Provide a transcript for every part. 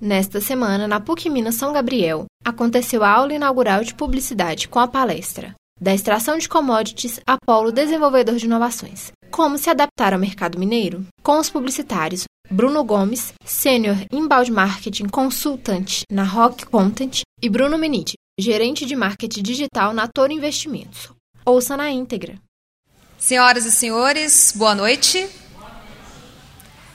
Nesta semana, na PUC Minas São Gabriel, aconteceu a aula inaugural de publicidade com a palestra Da extração de commodities a polo desenvolvedor de inovações. Como se adaptar ao mercado mineiro? Com os publicitários Bruno Gomes, Sênior Inbound Marketing Consultante na Rock Content e Bruno Menide, Gerente de Marketing Digital na Toro Investimentos. Ouça na íntegra. Senhoras e senhores, boa noite.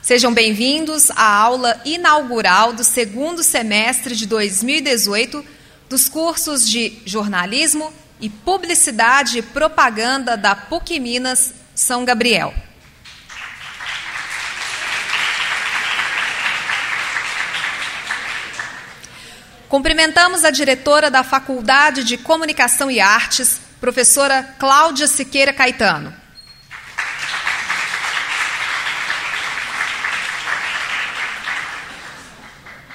Sejam bem-vindos à aula inaugural do segundo semestre de 2018 dos cursos de Jornalismo e Publicidade e Propaganda da PUC Minas São Gabriel. Cumprimentamos a diretora da Faculdade de Comunicação e Artes, professora Cláudia Siqueira Caetano.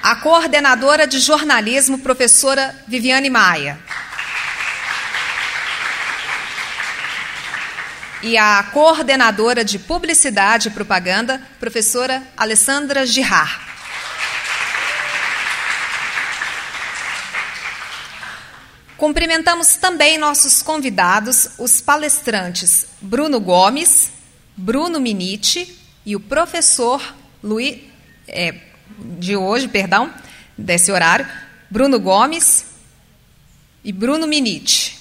A coordenadora de jornalismo, professora Viviane Maia. E a coordenadora de publicidade e propaganda, professora Alessandra Girard. Cumprimentamos também nossos convidados, os palestrantes Bruno Gomes, Bruno Miniti e o professor Luiz. É, de hoje, perdão, desse horário, Bruno Gomes e Bruno Minite.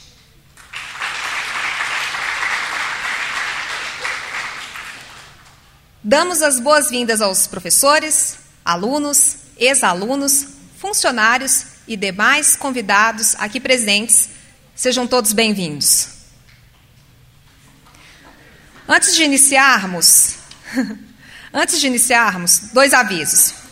Damos as boas-vindas aos professores, alunos, ex-alunos, funcionários e demais convidados aqui presentes. Sejam todos bem-vindos. Antes de iniciarmos, antes de iniciarmos, dois avisos.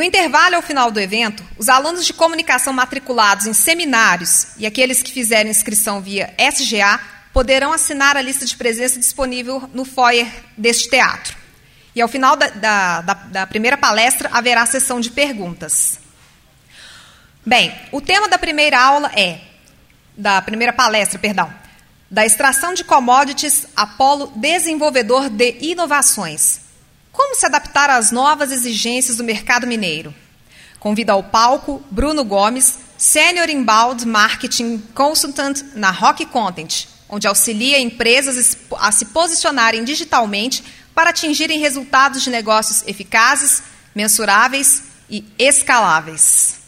No intervalo ao final do evento, os alunos de comunicação matriculados em seminários e aqueles que fizeram inscrição via SGA poderão assinar a lista de presença disponível no foyer deste teatro. E ao final da, da, da, da primeira palestra haverá sessão de perguntas. Bem, o tema da primeira aula é, da primeira palestra, perdão, da extração de commodities Apolo Desenvolvedor de Inovações, como se adaptar às novas exigências do mercado mineiro? Convido ao palco Bruno Gomes, Senior Inbound Marketing Consultant na Rock Content, onde auxilia empresas a se posicionarem digitalmente para atingirem resultados de negócios eficazes, mensuráveis e escaláveis.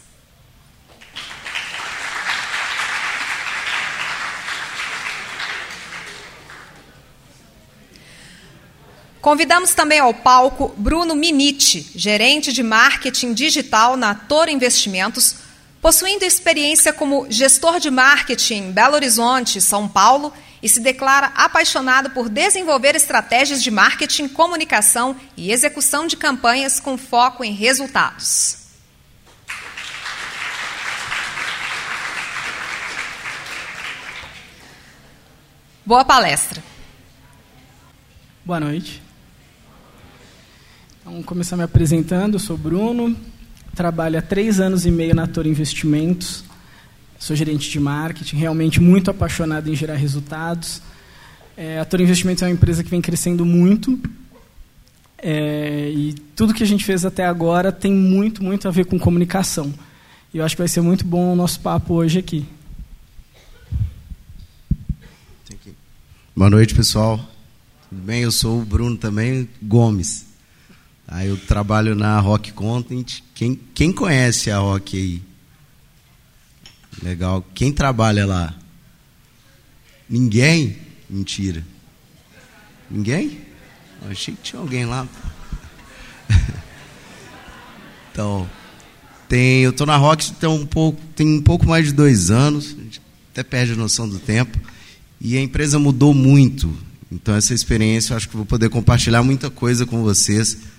Convidamos também ao palco Bruno Miniti, gerente de marketing digital na Toro Investimentos, possuindo experiência como gestor de marketing em Belo Horizonte, São Paulo, e se declara apaixonado por desenvolver estratégias de marketing, comunicação e execução de campanhas com foco em resultados. Boa palestra. Boa noite. Então, começar me apresentando, sou Bruno, trabalho há três anos e meio na Toro Investimentos, sou gerente de marketing, realmente muito apaixonado em gerar resultados. É, a Toro Investimentos é uma empresa que vem crescendo muito, é, e tudo que a gente fez até agora tem muito, muito a ver com comunicação. E eu acho que vai ser muito bom o nosso papo hoje aqui. Boa noite, pessoal. Tudo bem? Eu sou o Bruno também, Gomes. Aí eu trabalho na Rock Content. Quem, quem conhece a Rock aí? Legal. Quem trabalha lá? Ninguém? Mentira. Ninguém? Eu achei que tinha alguém lá. então, tem, eu estou na Rock tem um, pouco, tem um pouco mais de dois anos. A gente até perde a noção do tempo. E a empresa mudou muito. Então, essa experiência eu acho que vou poder compartilhar muita coisa com vocês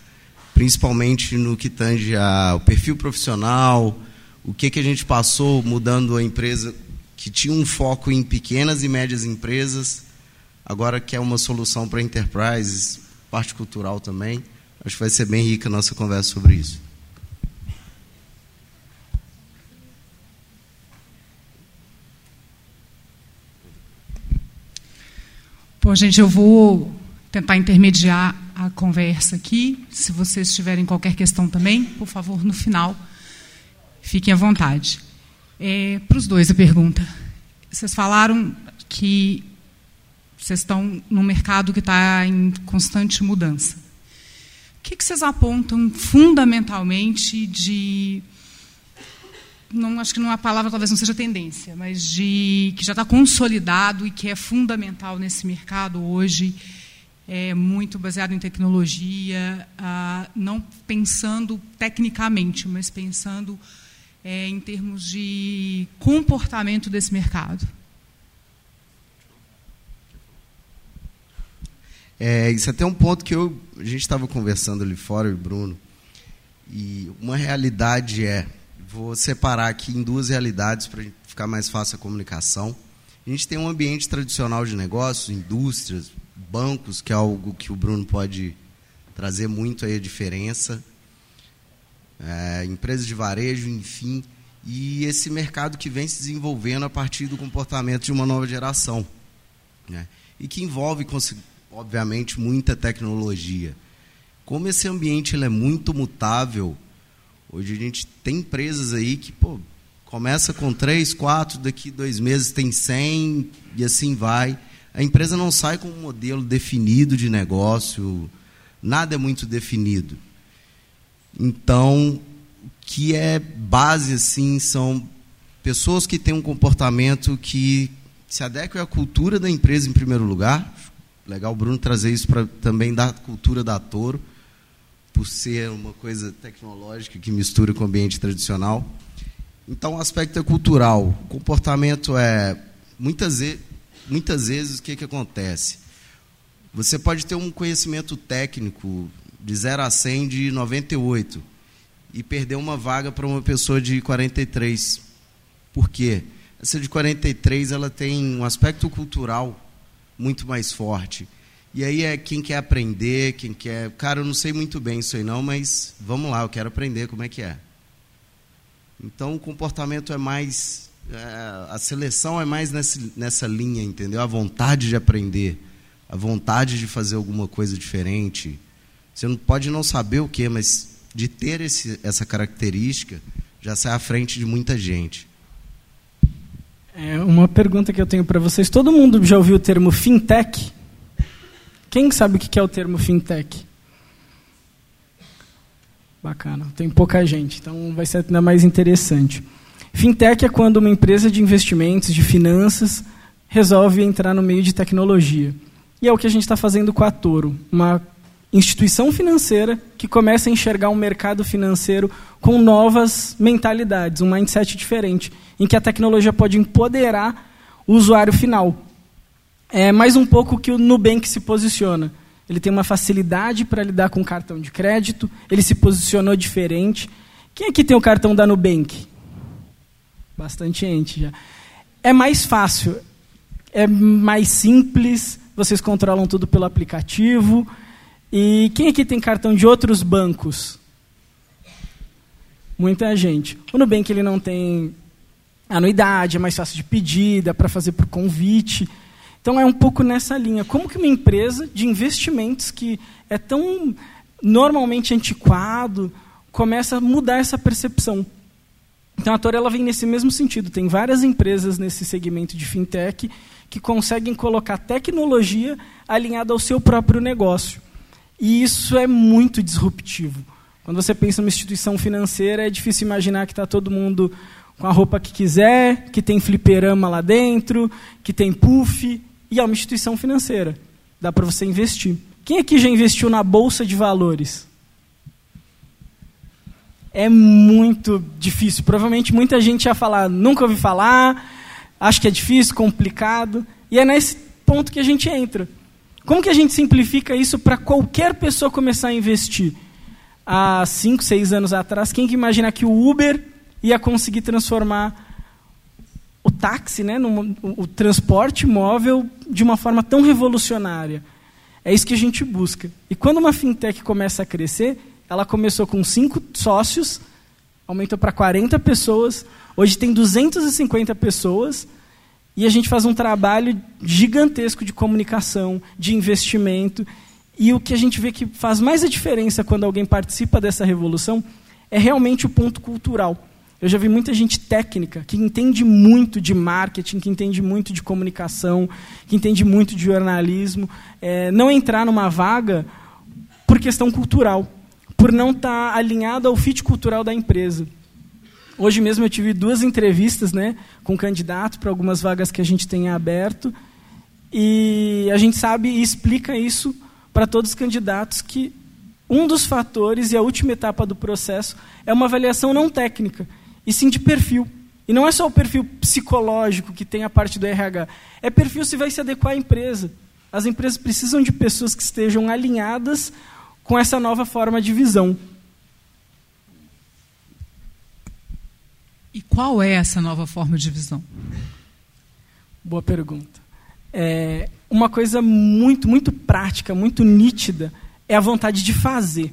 principalmente no que tange ao perfil profissional, o que, que a gente passou mudando a empresa que tinha um foco em pequenas e médias empresas, agora quer uma solução para enterprises, parte cultural também. Acho que vai ser bem rica a nossa conversa sobre isso. Pô, gente, eu vou tentar intermediar a conversa aqui. Se vocês tiverem qualquer questão também, por favor, no final, fiquem à vontade. É, Para os dois a pergunta. Vocês falaram que vocês estão num mercado que está em constante mudança. O que, que vocês apontam fundamentalmente de não acho que não a palavra talvez não seja tendência, mas de que já está consolidado e que é fundamental nesse mercado hoje, é muito baseado em tecnologia, ah, não pensando tecnicamente, mas pensando é, em termos de comportamento desse mercado. É, isso é até um ponto que eu, a gente estava conversando ali fora, o Bruno, e uma realidade é, vou separar aqui em duas realidades para ficar mais fácil a comunicação. A gente tem um ambiente tradicional de negócios, indústrias, bancos, que é algo que o Bruno pode trazer muito aí a diferença, é, empresas de varejo, enfim, e esse mercado que vem se desenvolvendo a partir do comportamento de uma nova geração, né? e que envolve obviamente, muita tecnologia. Como esse ambiente ele é muito mutável, hoje a gente tem empresas aí que pô, começa com três, quatro, daqui dois meses tem 100 e assim vai. A empresa não sai com um modelo definido de negócio, nada é muito definido. Então, o que é base assim são pessoas que têm um comportamento que se adequa à cultura da empresa em primeiro lugar, Legal o Bruno trazer isso para também da cultura da Toro, por ser uma coisa tecnológica que mistura com o ambiente tradicional. Então, o aspecto é cultural. O comportamento é. Muitas, vezes, muitas vezes, o que, que acontece? Você pode ter um conhecimento técnico de 0 a 100 de 98 e perder uma vaga para uma pessoa de 43. Por quê? Essa de 43 ela tem um aspecto cultural muito mais forte. E aí é quem quer aprender, quem quer. Cara, eu não sei muito bem isso aí não, mas vamos lá, eu quero aprender como é que é. Então o comportamento é mais. É, a seleção é mais nessa, nessa linha, entendeu? A vontade de aprender, a vontade de fazer alguma coisa diferente. Você não pode não saber o que, mas de ter esse, essa característica, já sai à frente de muita gente. É uma pergunta que eu tenho para vocês. Todo mundo já ouviu o termo fintech? Quem sabe o que é o termo fintech? Bacana, tem pouca gente, então vai ser ainda mais interessante. Fintech é quando uma empresa de investimentos, de finanças, resolve entrar no meio de tecnologia. E é o que a gente está fazendo com a Toro, uma instituição financeira que começa a enxergar um mercado financeiro com novas mentalidades, um mindset diferente, em que a tecnologia pode empoderar o usuário final. É mais um pouco que o Nubank se posiciona. Ele tem uma facilidade para lidar com cartão de crédito, ele se posicionou diferente. Quem aqui tem o cartão da Nubank? Bastante gente já. É mais fácil, é mais simples, vocês controlam tudo pelo aplicativo e quem aqui tem cartão de outros bancos? Muita gente. O Nubank ele não tem anuidade, é mais fácil de pedir, dá para fazer por convite. Então é um pouco nessa linha. Como que uma empresa de investimentos que é tão normalmente antiquado começa a mudar essa percepção? Então a Torre ela vem nesse mesmo sentido. Tem várias empresas nesse segmento de fintech que conseguem colocar tecnologia alinhada ao seu próprio negócio. E isso é muito disruptivo. Quando você pensa numa instituição financeira, é difícil imaginar que está todo mundo com a roupa que quiser, que tem fliperama lá dentro, que tem puff, e é uma instituição financeira. Dá para você investir. Quem aqui já investiu na bolsa de valores? É muito difícil. Provavelmente muita gente ia falar, nunca ouvi falar, acho que é difícil, complicado. E é nesse ponto que a gente entra. Como que a gente simplifica isso para qualquer pessoa começar a investir? Há cinco, seis anos atrás, quem que imagina que o Uber ia conseguir transformar o táxi, né, no, o transporte móvel, de uma forma tão revolucionária? É isso que a gente busca. E quando uma fintech começa a crescer, ela começou com cinco sócios, aumentou para 40 pessoas, hoje tem 250 pessoas, e a gente faz um trabalho gigantesco de comunicação, de investimento. E o que a gente vê que faz mais a diferença quando alguém participa dessa revolução é realmente o ponto cultural. Eu já vi muita gente técnica que entende muito de marketing, que entende muito de comunicação, que entende muito de jornalismo, é, não entrar numa vaga por questão cultural, por não estar tá alinhado ao fit cultural da empresa. Hoje mesmo eu tive duas entrevistas né, com candidatos para algumas vagas que a gente tem aberto, e a gente sabe e explica isso para todos os candidatos que um dos fatores e a última etapa do processo é uma avaliação não técnica, e sim de perfil. E não é só o perfil psicológico que tem a parte do RH, é perfil se vai se adequar à empresa. As empresas precisam de pessoas que estejam alinhadas com essa nova forma de visão. E qual é essa nova forma de visão? Boa pergunta. É, uma coisa muito, muito prática, muito nítida, é a vontade de fazer.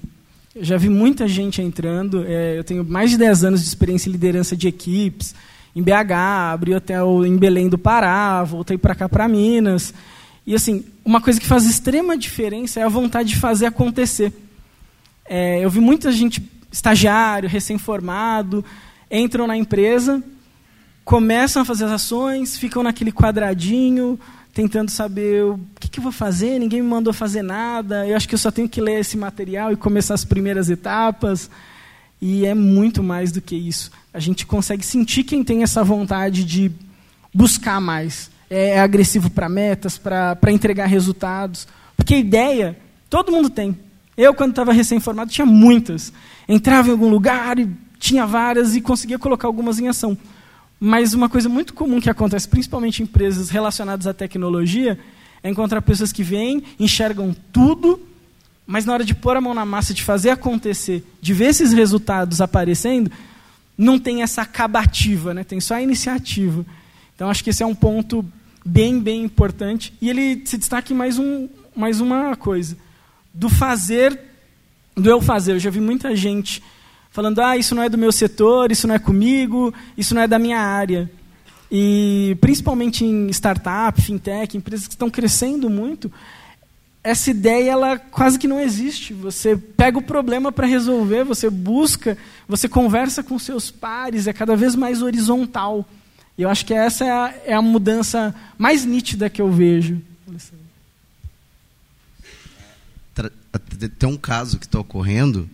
Eu já vi muita gente entrando. É, eu tenho mais de 10 anos de experiência em liderança de equipes. Em BH, abri hotel em Belém do Pará, voltei para cá, para Minas. E, assim, uma coisa que faz extrema diferença é a vontade de fazer acontecer. É, eu vi muita gente, estagiário, recém-formado, entram na empresa, começam a fazer as ações, ficam naquele quadradinho, tentando saber o que, que eu vou fazer, ninguém me mandou fazer nada, eu acho que eu só tenho que ler esse material e começar as primeiras etapas. E é muito mais do que isso. A gente consegue sentir quem tem essa vontade de buscar mais. É, é agressivo para metas, para entregar resultados. Porque ideia, todo mundo tem. Eu, quando estava recém-formado, tinha muitas. Entrava em algum lugar e tinha várias e conseguia colocar algumas em ação. Mas uma coisa muito comum que acontece, principalmente em empresas relacionadas à tecnologia, é encontrar pessoas que vêm, enxergam tudo, mas na hora de pôr a mão na massa, de fazer acontecer, de ver esses resultados aparecendo, não tem essa acabativa, né? tem só a iniciativa. Então, acho que esse é um ponto bem, bem importante. E ele se destaca em mais, um, mais uma coisa: do fazer, do eu fazer. Eu já vi muita gente falando: ah, isso não é do meu setor, isso não é comigo, isso não é da minha área. E principalmente em startup, fintech, empresas que estão crescendo muito, essa ideia ela quase que não existe. Você pega o problema para resolver, você busca, você conversa com seus pares, é cada vez mais horizontal. Eu acho que essa é a, é a mudança mais nítida que eu vejo. Tem um caso que está ocorrendo.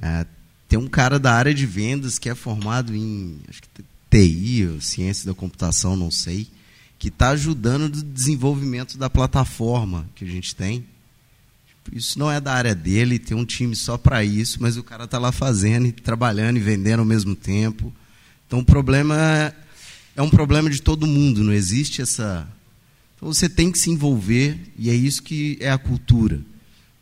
É, tem um cara da área de vendas que é formado em acho que TI, ciência da computação, não sei, que está ajudando no desenvolvimento da plataforma que a gente tem. Isso não é da área dele, tem um time só para isso, mas o cara está lá fazendo e trabalhando e vendendo ao mesmo tempo. Então o problema é, é um problema de todo mundo, não existe essa. Então você tem que se envolver e é isso que é a cultura.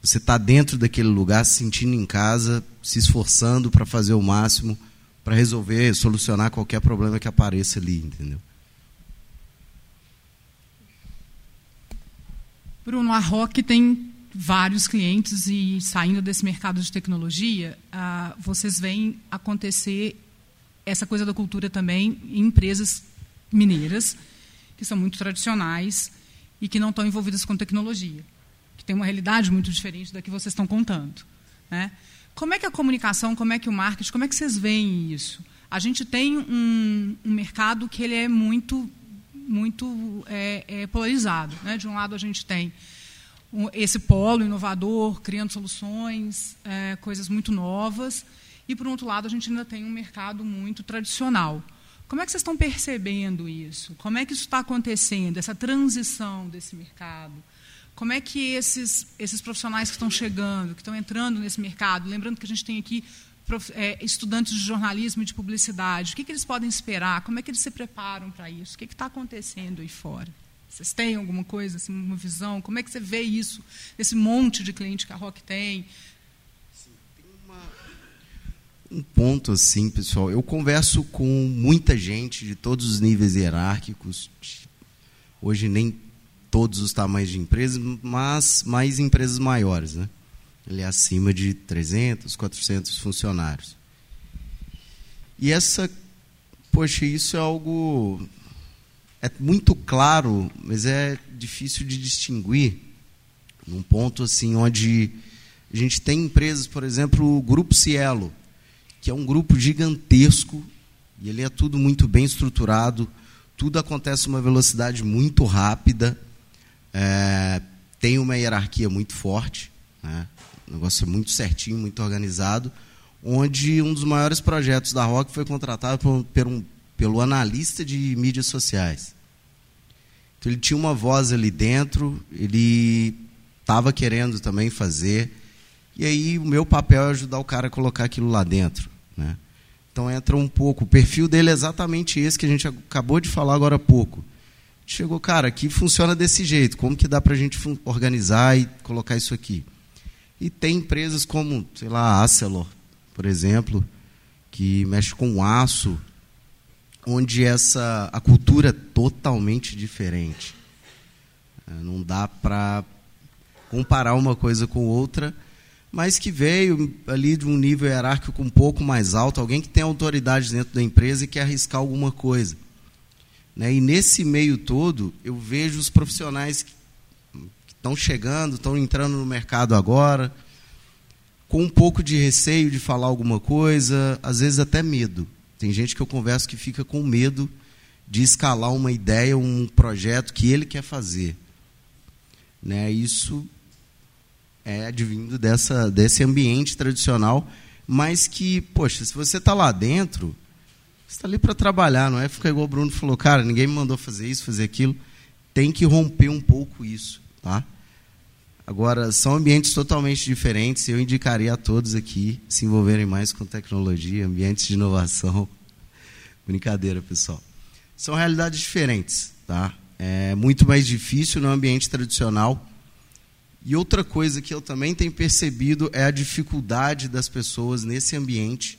Você está dentro daquele lugar, se sentindo em casa, se esforçando para fazer o máximo para resolver, solucionar qualquer problema que apareça ali, entendeu? Bruno, a Rock tem vários clientes e saindo desse mercado de tecnologia, ah, vocês veem acontecer essa coisa da cultura também em empresas mineiras que são muito tradicionais e que não estão envolvidas com tecnologia tem uma realidade muito diferente da que vocês estão contando. Né? Como é que a comunicação, como é que o marketing, como é que vocês veem isso? A gente tem um, um mercado que ele é muito, muito é, é polarizado. Né? De um lado, a gente tem esse polo inovador, criando soluções, é, coisas muito novas, e, por outro lado, a gente ainda tem um mercado muito tradicional. Como é que vocês estão percebendo isso? Como é que isso está acontecendo, essa transição desse mercado? Como é que esses, esses profissionais que estão chegando, que estão entrando nesse mercado, lembrando que a gente tem aqui é, estudantes de jornalismo e de publicidade, o que, que eles podem esperar? Como é que eles se preparam para isso? O que está acontecendo aí fora? Vocês têm alguma coisa, assim, uma visão? Como é que você vê isso, esse monte de cliente que a Rock tem? Um ponto assim, pessoal. Eu converso com muita gente de todos os níveis hierárquicos. Hoje nem todos os tamanhos de empresas, mas mais empresas maiores, né? Ele é acima de 300, 400 funcionários. E essa, poxa, isso é algo é muito claro, mas é difícil de distinguir num ponto assim onde a gente tem empresas, por exemplo, o Grupo Cielo, que é um grupo gigantesco e ele é tudo muito bem estruturado, tudo acontece uma velocidade muito rápida, é, tem uma hierarquia muito forte, né? um negócio muito certinho, muito organizado, onde um dos maiores projetos da Rock foi contratado por, por um, pelo analista de mídias sociais. Então ele tinha uma voz ali dentro, ele estava querendo também fazer, e aí o meu papel é ajudar o cara a colocar aquilo lá dentro. Né? Então entra um pouco. O perfil dele é exatamente esse que a gente acabou de falar agora há pouco. Chegou, cara, aqui funciona desse jeito. Como que dá para a gente organizar e colocar isso aqui? E tem empresas como, sei lá, a Acelor, por exemplo, que mexe com aço, onde essa a cultura é totalmente diferente. É, não dá para comparar uma coisa com outra mas que veio ali de um nível hierárquico um pouco mais alto, alguém que tem autoridade dentro da empresa e quer arriscar alguma coisa. Né? E nesse meio todo, eu vejo os profissionais que estão chegando, estão entrando no mercado agora, com um pouco de receio de falar alguma coisa, às vezes até medo. Tem gente que eu converso que fica com medo de escalar uma ideia, um projeto que ele quer fazer. Né? Isso é advindo dessa, desse ambiente tradicional, mas que, poxa, se você está lá dentro, você está ali para trabalhar, não é ficar igual o Bruno falou, cara, ninguém me mandou fazer isso, fazer aquilo. Tem que romper um pouco isso, tá? Agora, são ambientes totalmente diferentes. Eu indicaria a todos aqui se envolverem mais com tecnologia, ambientes de inovação. Brincadeira, pessoal. São realidades diferentes, tá? É muito mais difícil no ambiente tradicional e outra coisa que eu também tenho percebido é a dificuldade das pessoas nesse ambiente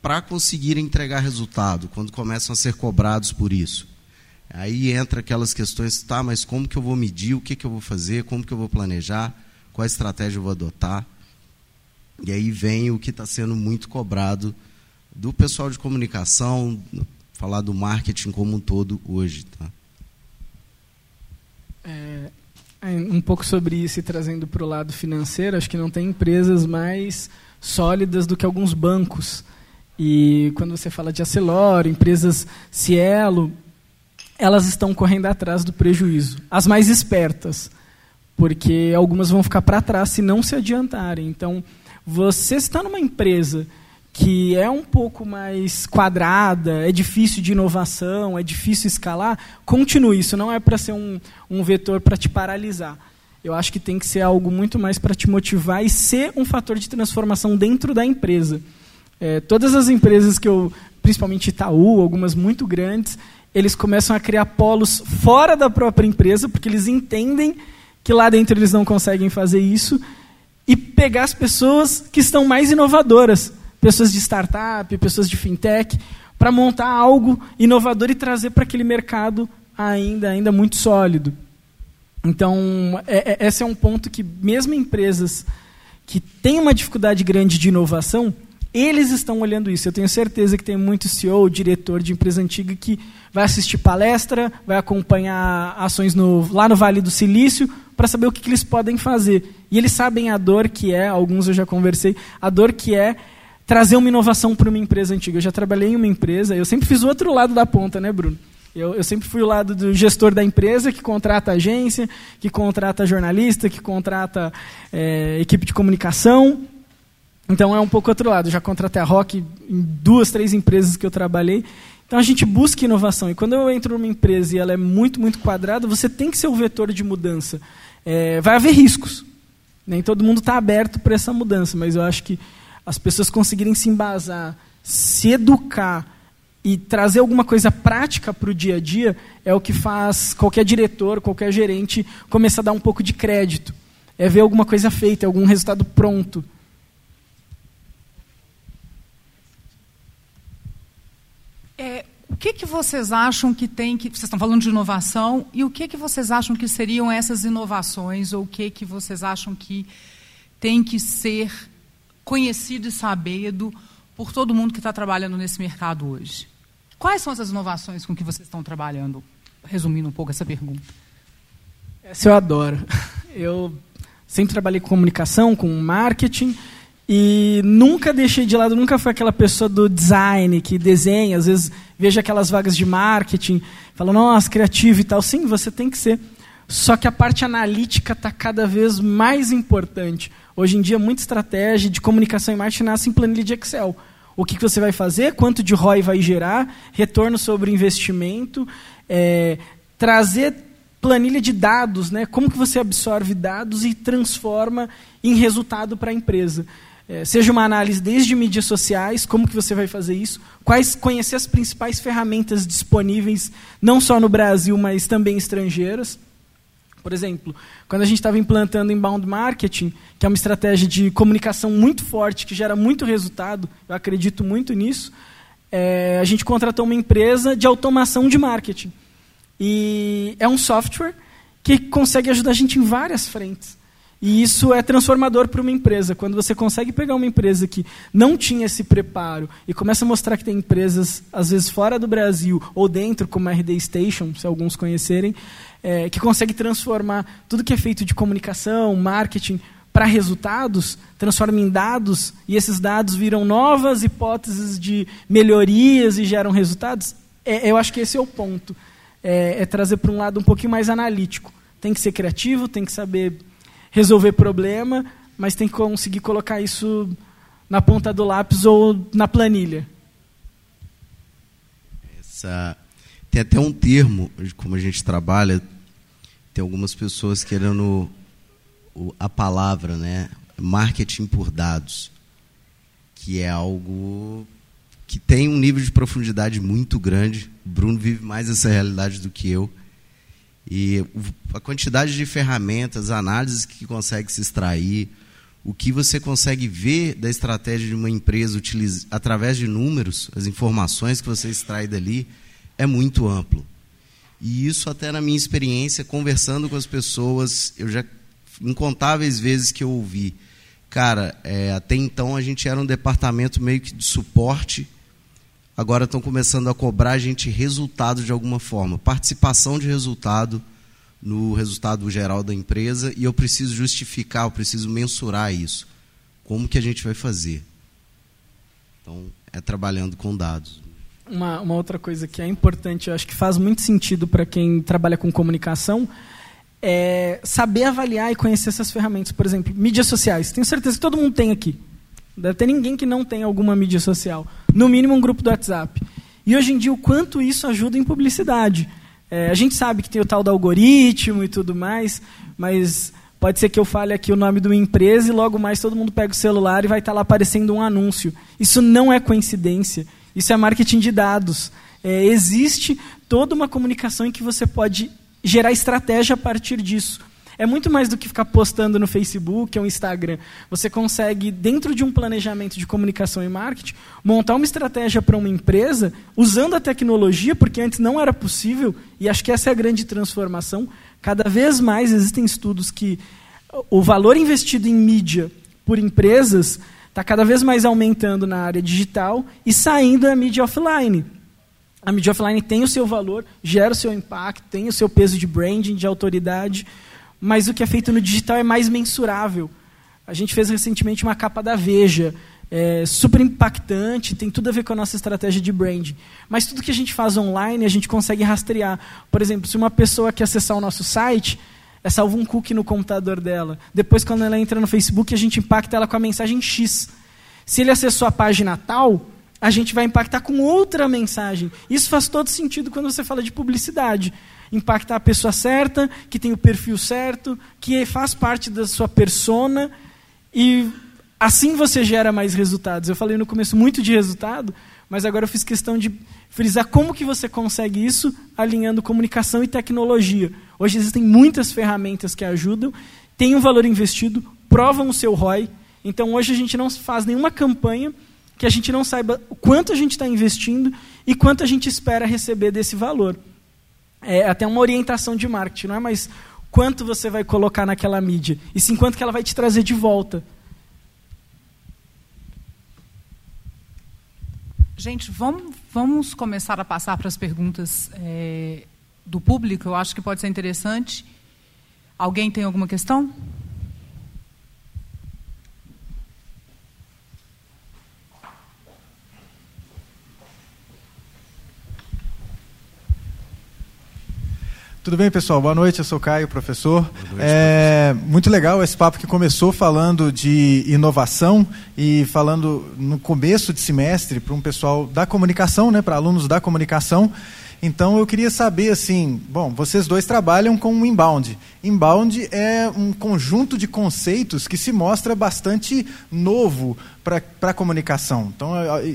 para conseguir entregar resultado, quando começam a ser cobrados por isso. Aí entra aquelas questões, tá, mas como que eu vou medir, o que, que eu vou fazer, como que eu vou planejar, qual estratégia eu vou adotar. E aí vem o que está sendo muito cobrado do pessoal de comunicação, falar do marketing como um todo hoje. Tá? É, um pouco sobre isso e trazendo para o lado financeiro, acho que não tem empresas mais sólidas do que alguns bancos. E quando você fala de Acelor, empresas Cielo, elas estão correndo atrás do prejuízo. As mais espertas, porque algumas vão ficar para trás se não se adiantarem. Então, você está numa empresa que é um pouco mais quadrada, é difícil de inovação, é difícil escalar, continue. Isso não é para ser um, um vetor para te paralisar. Eu acho que tem que ser algo muito mais para te motivar e ser um fator de transformação dentro da empresa. É, todas as empresas que eu, principalmente Itaú, algumas muito grandes, eles começam a criar polos fora da própria empresa, porque eles entendem que lá dentro eles não conseguem fazer isso, e pegar as pessoas que estão mais inovadoras pessoas de startup, pessoas de fintech, para montar algo inovador e trazer para aquele mercado ainda, ainda muito sólido. Então, é, é, esse é um ponto que, mesmo empresas que têm uma dificuldade grande de inovação, eles estão olhando isso. Eu tenho certeza que tem muito CEO, diretor de empresa antiga que vai assistir palestra, vai acompanhar ações no, lá no Vale do Silício para saber o que, que eles podem fazer. E eles sabem a dor que é, alguns eu já conversei, a dor que é trazer uma inovação para uma empresa antiga. Eu já trabalhei em uma empresa, eu sempre fiz o outro lado da ponta, né, Bruno? Eu, eu, sempre fui o lado do gestor da empresa que contrata agência, que contrata jornalista, que contrata é, equipe de comunicação. Então é um pouco outro lado. Eu já contratei a Rock em duas, três empresas que eu trabalhei. Então a gente busca inovação. E quando eu entro numa empresa e ela é muito, muito quadrada, você tem que ser o vetor de mudança. É, vai haver riscos. Nem todo mundo está aberto para essa mudança, mas eu acho que as pessoas conseguirem se embasar, se educar e trazer alguma coisa prática para o dia a dia é o que faz qualquer diretor, qualquer gerente começar a dar um pouco de crédito. É ver alguma coisa feita, algum resultado pronto. É, o que, que vocês acham que tem que. Vocês estão falando de inovação, e o que, que vocês acham que seriam essas inovações, ou o que, que vocês acham que tem que ser conhecido e sabido por todo mundo que está trabalhando nesse mercado hoje. Quais são essas inovações com que vocês estão trabalhando? Resumindo um pouco essa pergunta. Essa eu adoro. Eu, Sempre trabalhei com comunicação, com marketing. E nunca deixei de lado, nunca fui aquela pessoa do design que desenha, às vezes vejo aquelas vagas de marketing, falo, nossa, criativo e tal. Sim, você tem que ser. Só que a parte analítica está cada vez mais importante. Hoje em dia, muita estratégia de comunicação e marketing nasce em planilha de Excel. O que, que você vai fazer, quanto de ROI vai gerar, retorno sobre investimento, é, trazer planilha de dados, né? como que você absorve dados e transforma em resultado para a empresa. É, seja uma análise desde mídias sociais, como que você vai fazer isso, quais conhecer as principais ferramentas disponíveis, não só no Brasil, mas também estrangeiras. Por exemplo, quando a gente estava implantando inbound marketing, que é uma estratégia de comunicação muito forte, que gera muito resultado, eu acredito muito nisso, é, a gente contratou uma empresa de automação de marketing. E é um software que consegue ajudar a gente em várias frentes. E isso é transformador para uma empresa. Quando você consegue pegar uma empresa que não tinha esse preparo e começa a mostrar que tem empresas, às vezes fora do Brasil ou dentro, como a RD Station, se alguns conhecerem, é, que consegue transformar tudo que é feito de comunicação, marketing, para resultados, transforma em dados, e esses dados viram novas hipóteses de melhorias e geram resultados, é, eu acho que esse é o ponto. É, é trazer para um lado um pouquinho mais analítico. Tem que ser criativo, tem que saber resolver problema, mas tem que conseguir colocar isso na ponta do lápis ou na planilha. Essa, tem até um termo, como a gente trabalha, tem algumas pessoas querendo a palavra, né? Marketing por dados, que é algo que tem um nível de profundidade muito grande. O Bruno vive mais essa realidade do que eu. E a quantidade de ferramentas, análises que consegue se extrair, o que você consegue ver da estratégia de uma empresa utiliza, através de números, as informações que você extrai dali, é muito amplo. E isso até na minha experiência, conversando com as pessoas, eu já incontáveis vezes que eu ouvi, cara, é, até então a gente era um departamento meio que de suporte agora estão começando a cobrar a gente resultado de alguma forma, participação de resultado no resultado geral da empresa e eu preciso justificar, eu preciso mensurar isso. Como que a gente vai fazer? Então, é trabalhando com dados. Uma, uma outra coisa que é importante, eu acho que faz muito sentido para quem trabalha com comunicação, é saber avaliar e conhecer essas ferramentas. Por exemplo, mídias sociais. Tenho certeza que todo mundo tem aqui. Deve ter ninguém que não tenha alguma mídia social. No mínimo um grupo do WhatsApp. E hoje em dia, o quanto isso ajuda em publicidade. É, a gente sabe que tem o tal do algoritmo e tudo mais, mas pode ser que eu fale aqui o nome de uma empresa e logo mais todo mundo pega o celular e vai estar lá aparecendo um anúncio. Isso não é coincidência. Isso é marketing de dados. É, existe toda uma comunicação em que você pode gerar estratégia a partir disso. É muito mais do que ficar postando no Facebook ou Instagram. Você consegue, dentro de um planejamento de comunicação e marketing, montar uma estratégia para uma empresa usando a tecnologia, porque antes não era possível, e acho que essa é a grande transformação. Cada vez mais existem estudos que o valor investido em mídia por empresas está cada vez mais aumentando na área digital e saindo da mídia offline. A mídia offline tem o seu valor, gera o seu impacto, tem o seu peso de branding, de autoridade, mas o que é feito no digital é mais mensurável. A gente fez recentemente uma capa da Veja, é, super impactante, tem tudo a ver com a nossa estratégia de branding. Mas tudo que a gente faz online, a gente consegue rastrear. Por exemplo, se uma pessoa quer acessar o nosso site, é salvo um cookie no computador dela. Depois, quando ela entra no Facebook, a gente impacta ela com a mensagem X. Se ele acessou a página tal, a gente vai impactar com outra mensagem. Isso faz todo sentido quando você fala de publicidade impactar a pessoa certa, que tem o perfil certo, que faz parte da sua persona e assim você gera mais resultados. Eu falei no começo muito de resultado, mas agora eu fiz questão de frisar como que você consegue isso alinhando comunicação e tecnologia. Hoje existem muitas ferramentas que ajudam, tem um valor investido, provam o seu ROI. Então hoje a gente não faz nenhuma campanha que a gente não saiba quanto a gente está investindo e quanto a gente espera receber desse valor é até uma orientação de marketing, não é mais quanto você vai colocar naquela mídia, e sim quanto que ela vai te trazer de volta. Gente, vamos, vamos começar a passar para as perguntas é, do público. Eu acho que pode ser interessante. Alguém tem alguma questão? Tudo bem, pessoal? Boa noite, eu sou Caio, professor. Noite, é professor. muito legal esse papo que começou falando de inovação e falando no começo de semestre para um pessoal da comunicação, né, para alunos da comunicação. Então eu queria saber assim, bom, vocês dois trabalham com o inbound. Inbound é um conjunto de conceitos que se mostra bastante novo para a comunicação. Então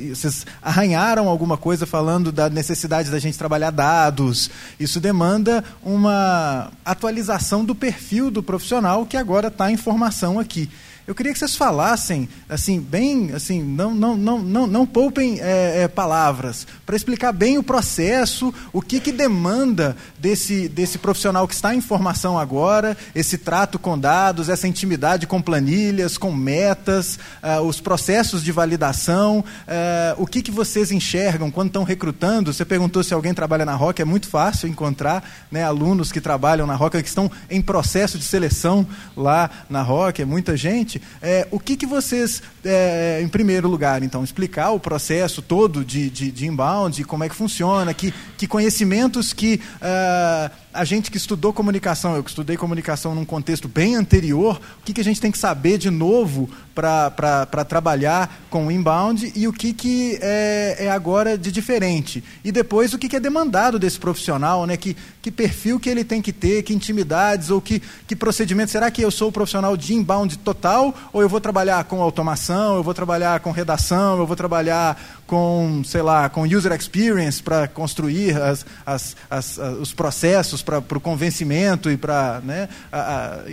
vocês arranharam alguma coisa falando da necessidade da gente trabalhar dados. Isso demanda uma atualização do perfil do profissional que agora está em formação aqui. Eu queria que vocês falassem, assim, bem, assim, não, não, não, não, não poupem é, é, palavras, para explicar bem o processo, o que, que demanda desse, desse profissional que está em formação agora, esse trato com dados, essa intimidade com planilhas, com metas, uh, os processos de validação, uh, o que, que vocês enxergam quando estão recrutando. Você perguntou se alguém trabalha na Rock, é muito fácil encontrar né, alunos que trabalham na Rock, que estão em processo de seleção lá na Rock, é muita gente é, o que, que vocês, é, em primeiro lugar, então, explicar o processo todo de, de, de inbound, como é que funciona, que, que conhecimentos que uh, a gente que estudou comunicação, eu que estudei comunicação num contexto bem anterior, o que, que a gente tem que saber de novo para trabalhar com o inbound e o que, que é, é, agora de diferente. E depois o que, que é demandado desse profissional, né? que, que perfil que ele tem que ter, que intimidades ou que, que procedimento. Será que eu sou o profissional de inbound total ou eu vou trabalhar com automação, eu vou trabalhar com redação, eu vou trabalhar com, sei lá, com user experience para construir as, as, as, os processos para o convencimento e para. Né,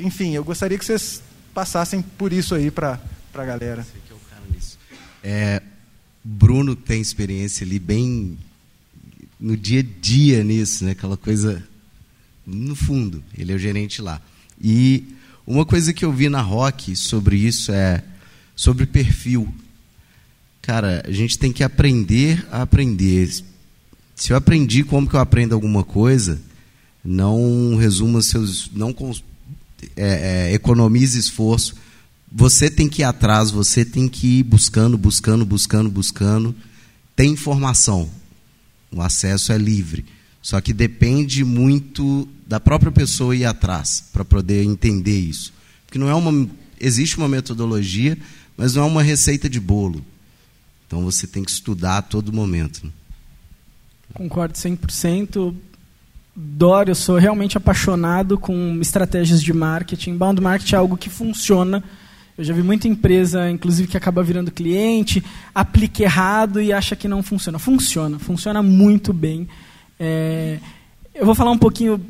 enfim, eu gostaria que vocês passassem por isso aí para a galera. É, Bruno tem experiência ali bem no dia a dia nisso, né? aquela coisa no fundo. Ele é o gerente lá. E uma coisa que eu vi na Rock sobre isso é sobre perfil. Cara, a gente tem que aprender a aprender. Se eu aprendi como que eu aprendo alguma coisa, não resuma seus. não é, é, economize esforço. Você tem que ir atrás, você tem que ir buscando, buscando, buscando, buscando. Tem informação. O acesso é livre. Só que depende muito da própria pessoa ir atrás para poder entender isso. Porque não é uma. Existe uma metodologia, mas não é uma receita de bolo. Então você tem que estudar a todo momento. Né? Concordo 100%. Dória, eu sou realmente apaixonado com estratégias de marketing. Bound marketing é algo que funciona. Eu já vi muita empresa, inclusive, que acaba virando cliente, aplica errado e acha que não funciona. Funciona, funciona muito bem. É, eu vou falar um pouquinho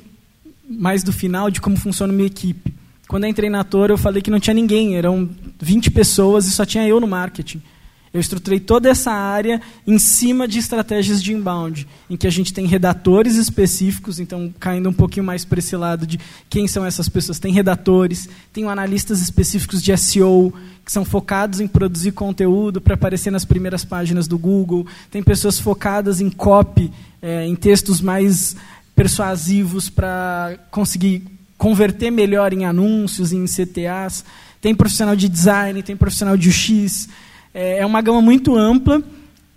mais do final de como funciona minha equipe. Quando eu entrei na Toro, eu falei que não tinha ninguém, eram 20 pessoas e só tinha eu no marketing. Eu estruturei toda essa área em cima de estratégias de inbound, em que a gente tem redatores específicos, então caindo um pouquinho mais para esse lado de quem são essas pessoas. Tem redatores, tem analistas específicos de SEO, que são focados em produzir conteúdo para aparecer nas primeiras páginas do Google. Tem pessoas focadas em copy, é, em textos mais persuasivos para conseguir converter melhor em anúncios, em CTAs. Tem profissional de design, tem profissional de UX é, é uma gama muito ampla,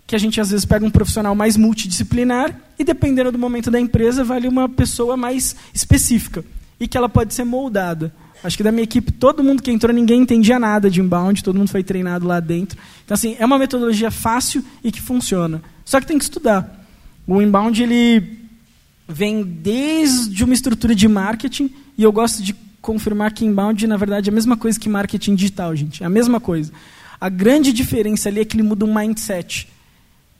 que a gente às vezes pega um profissional mais multidisciplinar e, dependendo do momento da empresa, vale uma pessoa mais específica e que ela pode ser moldada. Acho que da minha equipe, todo mundo que entrou, ninguém entendia nada de inbound, todo mundo foi treinado lá dentro. Então, assim, é uma metodologia fácil e que funciona. Só que tem que estudar. O inbound, ele vem desde uma estrutura de marketing, e eu gosto de confirmar que inbound, na verdade, é a mesma coisa que marketing digital, gente. É a mesma coisa. A grande diferença ali é que ele muda um mindset.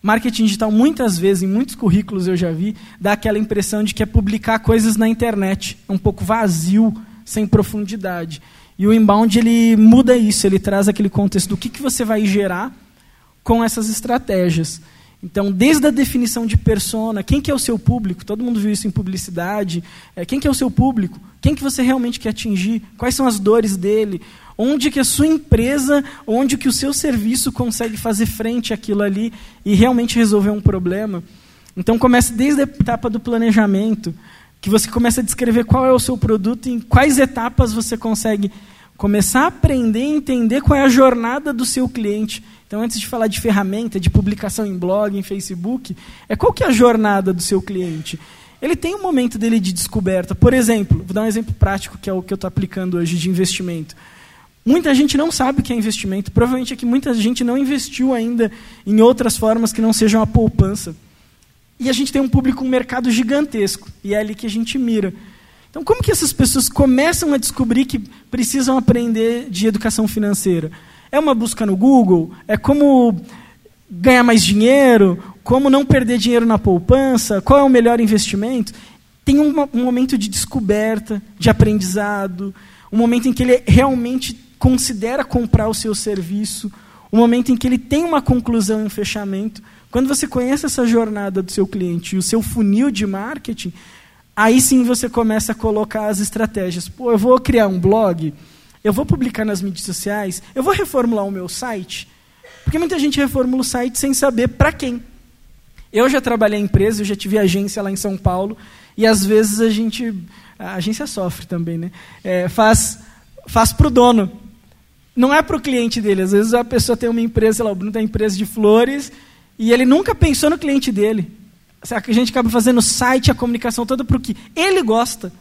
Marketing digital, muitas vezes, em muitos currículos eu já vi, dá aquela impressão de que é publicar coisas na internet. É um pouco vazio, sem profundidade. E o inbound ele muda isso, ele traz aquele contexto do que, que você vai gerar com essas estratégias. Então, desde a definição de persona, quem que é o seu público? Todo mundo viu isso em publicidade. É, quem que é o seu público? Quem que você realmente quer atingir? Quais são as dores dele? Onde que a sua empresa, onde que o seu serviço consegue fazer frente àquilo ali e realmente resolver um problema? Então começa desde a etapa do planejamento, que você começa a descrever qual é o seu produto e em quais etapas você consegue começar a aprender e entender qual é a jornada do seu cliente. Então, antes de falar de ferramenta, de publicação em blog, em Facebook, é qual que é a jornada do seu cliente? ele tem um momento dele de descoberta. Por exemplo, vou dar um exemplo prático, que é o que eu estou aplicando hoje de investimento. Muita gente não sabe o que é investimento. Provavelmente é que muita gente não investiu ainda em outras formas que não sejam a poupança. E a gente tem um público, um mercado gigantesco. E é ali que a gente mira. Então, como que essas pessoas começam a descobrir que precisam aprender de educação financeira? É uma busca no Google? É como ganhar mais dinheiro? Como não perder dinheiro na poupança? Qual é o melhor investimento? Tem um, um momento de descoberta, de aprendizado, um momento em que ele realmente considera comprar o seu serviço, o momento em que ele tem uma conclusão e um fechamento. Quando você conhece essa jornada do seu cliente e o seu funil de marketing, aí sim você começa a colocar as estratégias. Pô, eu vou criar um blog, eu vou publicar nas mídias sociais, eu vou reformular o meu site. Porque muita gente reformula o site sem saber para quem. Eu já trabalhei em empresa, eu já tive agência lá em São Paulo, e às vezes a gente. A agência sofre também, né? É, faz faz para o dono. Não é para o cliente dele. Às vezes a pessoa tem uma empresa, sei lá, o Bruno tem uma empresa de flores, e ele nunca pensou no cliente dele. A gente acaba fazendo o site, a comunicação toda para o que ele gosta.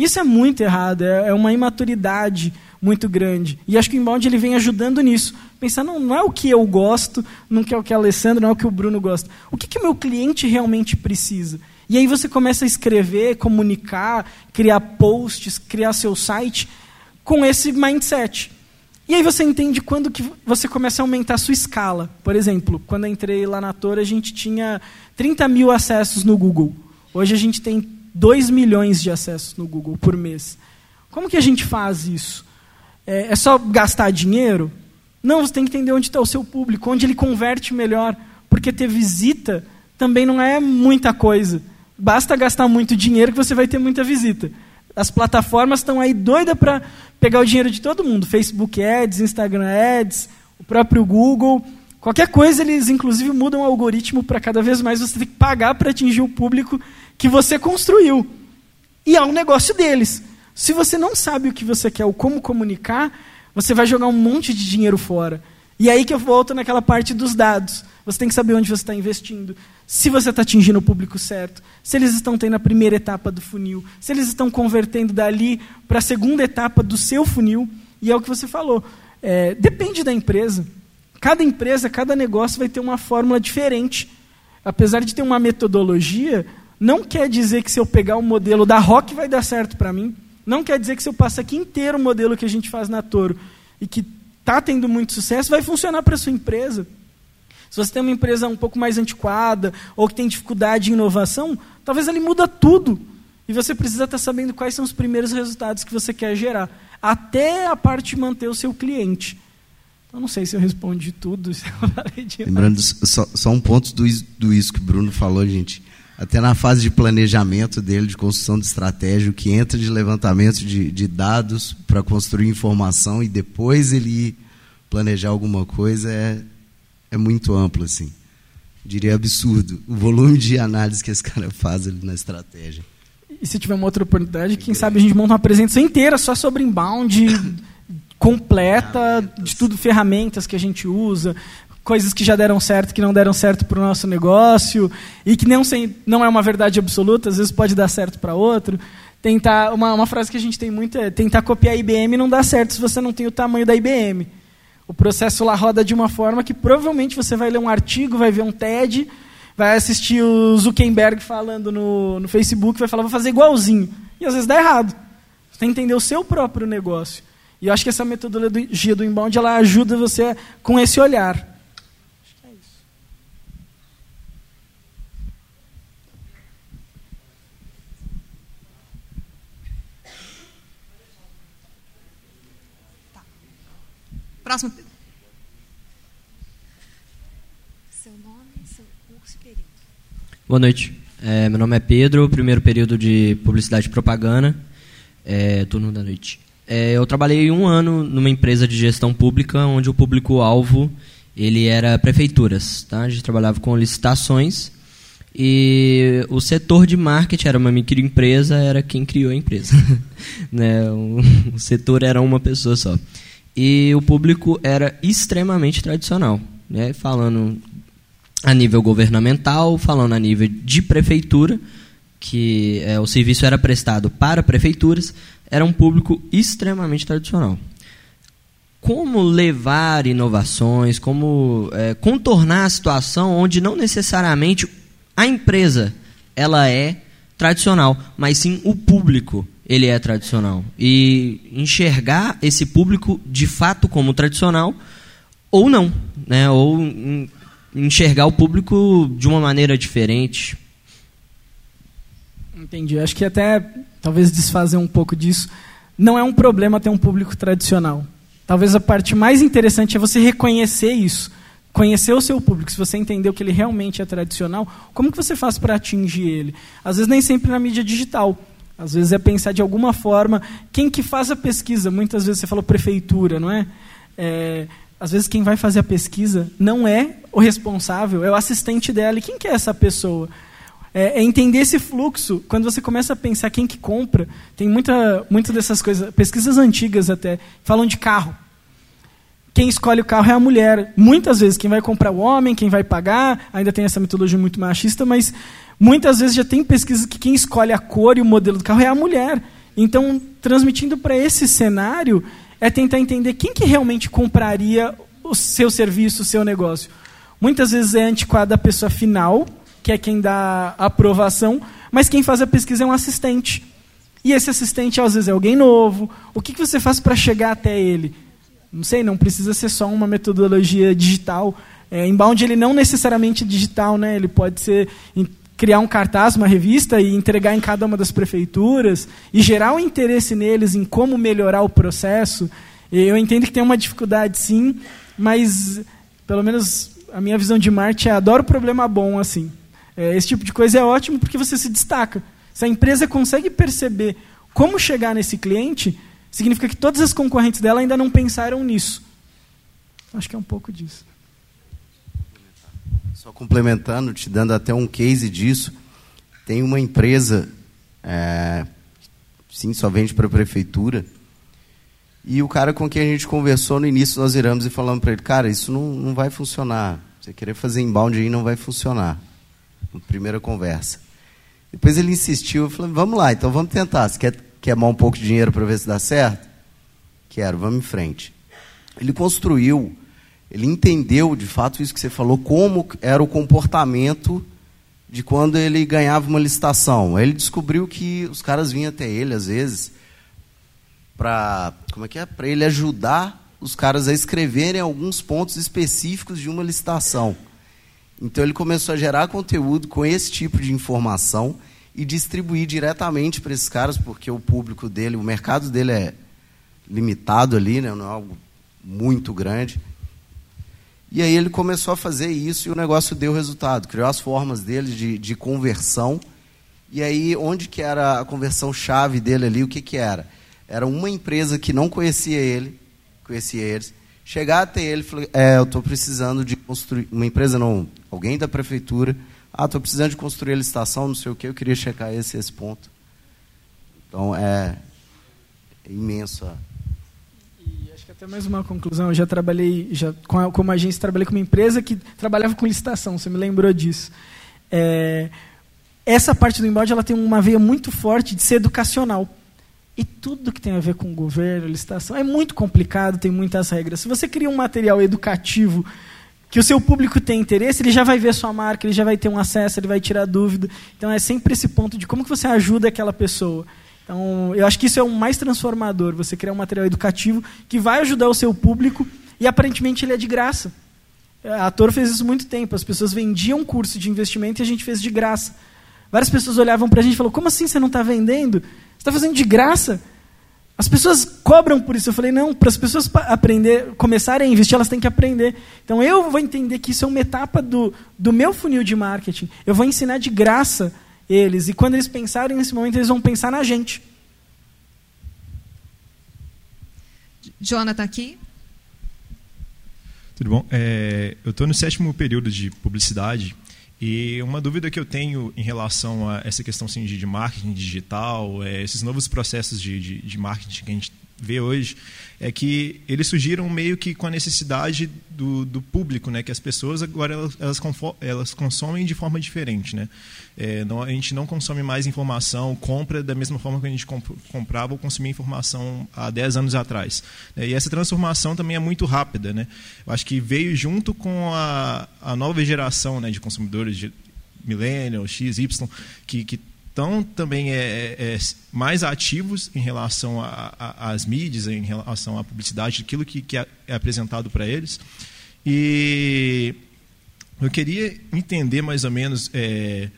Isso é muito errado, é, é uma imaturidade muito grande. E acho que o inbound ele vem ajudando nisso. Pensar, não, não é o que eu gosto, não é o que a Alessandra, não é o que o Bruno gosta. O que, que o meu cliente realmente precisa? E aí você começa a escrever, comunicar, criar posts, criar seu site com esse mindset. E aí você entende quando que você começa a aumentar a sua escala. Por exemplo, quando entrei lá na Torre, a gente tinha 30 mil acessos no Google. Hoje a gente tem 2 milhões de acessos no Google por mês. Como que a gente faz isso? É, é só gastar dinheiro? Não, você tem que entender onde está o seu público, onde ele converte melhor. Porque ter visita também não é muita coisa. Basta gastar muito dinheiro que você vai ter muita visita. As plataformas estão aí doidas para pegar o dinheiro de todo mundo. Facebook Ads, Instagram Ads, o próprio Google. Qualquer coisa, eles inclusive mudam o algoritmo para cada vez mais você ter que pagar para atingir o público que você construiu. E é um negócio deles. Se você não sabe o que você quer ou como comunicar, você vai jogar um monte de dinheiro fora. E aí que eu volto naquela parte dos dados. Você tem que saber onde você está investindo, se você está atingindo o público certo, se eles estão tendo a primeira etapa do funil, se eles estão convertendo dali para a segunda etapa do seu funil. E é o que você falou. É, depende da empresa. Cada empresa, cada negócio vai ter uma fórmula diferente. Apesar de ter uma metodologia, não quer dizer que se eu pegar o modelo da Rock vai dar certo para mim. Não quer dizer que se eu passar aqui inteiro o modelo que a gente faz na Toro e que está tendo muito sucesso, vai funcionar para sua empresa. Se você tem uma empresa um pouco mais antiquada ou que tem dificuldade em inovação, talvez ele muda tudo. E você precisa estar sabendo quais são os primeiros resultados que você quer gerar, até a parte de manter o seu cliente. Eu não sei se eu respondi tudo. Lembrando, só, só, um ponto do, do isso que o Bruno falou, gente. Até na fase de planejamento dele, de construção de estratégia, o que entra de levantamento de, de dados para construir informação e depois ele planejar alguma coisa é, é muito amplo, assim. Diria absurdo. O volume de análise que esse cara faz ali na estratégia. E se tiver uma outra oportunidade, quem sabe a gente monta uma apresentação inteira só sobre inbound, completa, de tudo, ferramentas que a gente usa, coisas que já deram certo, que não deram certo para o nosso negócio, e que não, sem, não é uma verdade absoluta, às vezes pode dar certo para outro. Tentar, uma, uma frase que a gente tem muito é tentar copiar a IBM não dá certo se você não tem o tamanho da IBM. O processo lá roda de uma forma que provavelmente você vai ler um artigo, vai ver um TED, vai assistir o Zuckerberg falando no, no Facebook, vai falar, vou fazer igualzinho. E às vezes dá errado. Você tem que entender o seu próprio negócio. E eu acho que essa metodologia do inbound ela ajuda você com esse olhar. Acho que é isso. Próximo. Seu nome, seu curso e período. Boa noite. É, meu nome é Pedro, primeiro período de Publicidade e Propaganda, é, turno da noite. É, eu trabalhei um ano numa empresa de gestão pública, onde o público-alvo ele era prefeituras. Tá? A gente trabalhava com licitações e o setor de marketing era uma microempresa, era quem criou a empresa. né? o, o setor era uma pessoa só e o público era extremamente tradicional, né? falando a nível governamental, falando a nível de prefeitura, que é, o serviço era prestado para prefeituras, era um público extremamente tradicional. Como levar inovações, como é, contornar a situação onde não necessariamente a empresa ela é tradicional, mas sim o público ele é tradicional. E enxergar esse público de fato como tradicional ou não, né? ou enxergar o público de uma maneira diferente. Entendi. Acho que até talvez desfazer um pouco disso. Não é um problema ter um público tradicional. Talvez a parte mais interessante é você reconhecer isso. Conhecer o seu público, se você entendeu que ele realmente é tradicional, como que você faz para atingir ele? Às vezes nem sempre na mídia digital. Às vezes é pensar de alguma forma quem que faz a pesquisa. Muitas vezes você falou prefeitura, não é? é às vezes quem vai fazer a pesquisa não é o responsável, é o assistente dela. E quem que é essa pessoa? É, é, entender esse fluxo. Quando você começa a pensar quem que compra, tem muita, muita dessas coisas, pesquisas antigas até, falam de carro. Quem escolhe o carro é a mulher. Muitas vezes, quem vai comprar o homem, quem vai pagar, ainda tem essa mitologia muito machista, mas muitas vezes já tem pesquisas que quem escolhe a cor e o modelo do carro é a mulher. Então, transmitindo para esse cenário, é tentar entender quem que realmente compraria o seu serviço, o seu negócio. Muitas vezes é antiquada a pessoa final, que é quem dá a aprovação, mas quem faz a pesquisa é um assistente. E esse assistente, às vezes, é alguém novo. O que, que você faz para chegar até ele? Não sei, não precisa ser só uma metodologia digital. É, inbound ele não necessariamente é digital, né? ele pode ser criar um cartaz, uma revista e entregar em cada uma das prefeituras e gerar um interesse neles em como melhorar o processo. Eu entendo que tem uma dificuldade, sim, mas pelo menos a minha visão de marketing é adoro problema bom assim. É, esse tipo de coisa é ótimo porque você se destaca. Se a empresa consegue perceber como chegar nesse cliente, significa que todas as concorrentes dela ainda não pensaram nisso. Acho que é um pouco disso. Só complementando, te dando até um case disso, tem uma empresa, é, sim, só vende para a prefeitura, e o cara com quem a gente conversou no início, nós viramos e falamos para ele, cara, isso não, não vai funcionar. Você querer fazer inbound aí não vai funcionar. Primeira conversa. Depois ele insistiu, eu falei, vamos lá, então vamos tentar. Você quer queimar um pouco de dinheiro para ver se dá certo? Quero, vamos em frente. Ele construiu ele entendeu, de fato, isso que você falou, como era o comportamento de quando ele ganhava uma licitação. Ele descobriu que os caras vinham até ele, às vezes, para como é que é? Para ele ajudar os caras a escreverem alguns pontos específicos de uma licitação. Então ele começou a gerar conteúdo com esse tipo de informação e distribuir diretamente para esses caras, porque o público dele, o mercado dele é limitado ali, né? não é algo muito grande. E aí ele começou a fazer isso e o negócio deu resultado. Criou as formas dele de, de conversão. E aí, onde que era a conversão chave dele ali? O que, que era? Era uma empresa que não conhecia ele, conhecia eles, chegar até ele e falar, é, eu estou precisando de construir, uma empresa não, alguém da prefeitura, ah, estou precisando de construir a licitação, não sei o que, eu queria checar esse esse ponto. Então, é, é imenso até mais uma conclusão. Eu já trabalhei, já, com a, como agência, trabalhei com uma empresa que trabalhava com licitação. Você me lembrou disso. É, essa parte do embalde ela tem uma veia muito forte de ser educacional. E tudo que tem a ver com governo, licitação, é muito complicado, tem muitas regras. Se você cria um material educativo que o seu público tem interesse, ele já vai ver sua marca, ele já vai ter um acesso, ele vai tirar dúvida. Então é sempre esse ponto de como que você ajuda aquela pessoa. Então, eu acho que isso é o mais transformador, você criar um material educativo que vai ajudar o seu público e aparentemente ele é de graça. A Ator fez isso muito tempo, as pessoas vendiam curso de investimento e a gente fez de graça. Várias pessoas olhavam para a gente e falaram, como assim você não está vendendo? Você está fazendo de graça? As pessoas cobram por isso. Eu falei, não, para as pessoas aprender, começarem a investir, elas têm que aprender. Então eu vou entender que isso é uma etapa do, do meu funil de marketing. Eu vou ensinar de graça eles. E quando eles pensarem nesse momento, eles vão pensar na gente. Jonathan aqui. Tudo bom? É, eu estou no sétimo período de publicidade e uma dúvida que eu tenho em relação a essa questão assim, de, de marketing digital, é, esses novos processos de, de, de, marketing que a gente vê hoje é que eles surgiram meio que com a necessidade do, do público, né? Que as pessoas agora elas, elas, elas consomem de forma diferente, né? É, não, a gente não consome mais informação, compra da mesma forma que a gente comp comprava ou consumia informação há 10 anos atrás. É, e essa transformação também é muito rápida, né? Eu acho que veio junto com a, a nova geração né, de consumidores de millennial, X, Y, que, que estão também é, é, é, mais ativos em relação às mídias, em relação à publicidade, aquilo que, que é, é apresentado para eles. E eu queria entender mais ou menos é,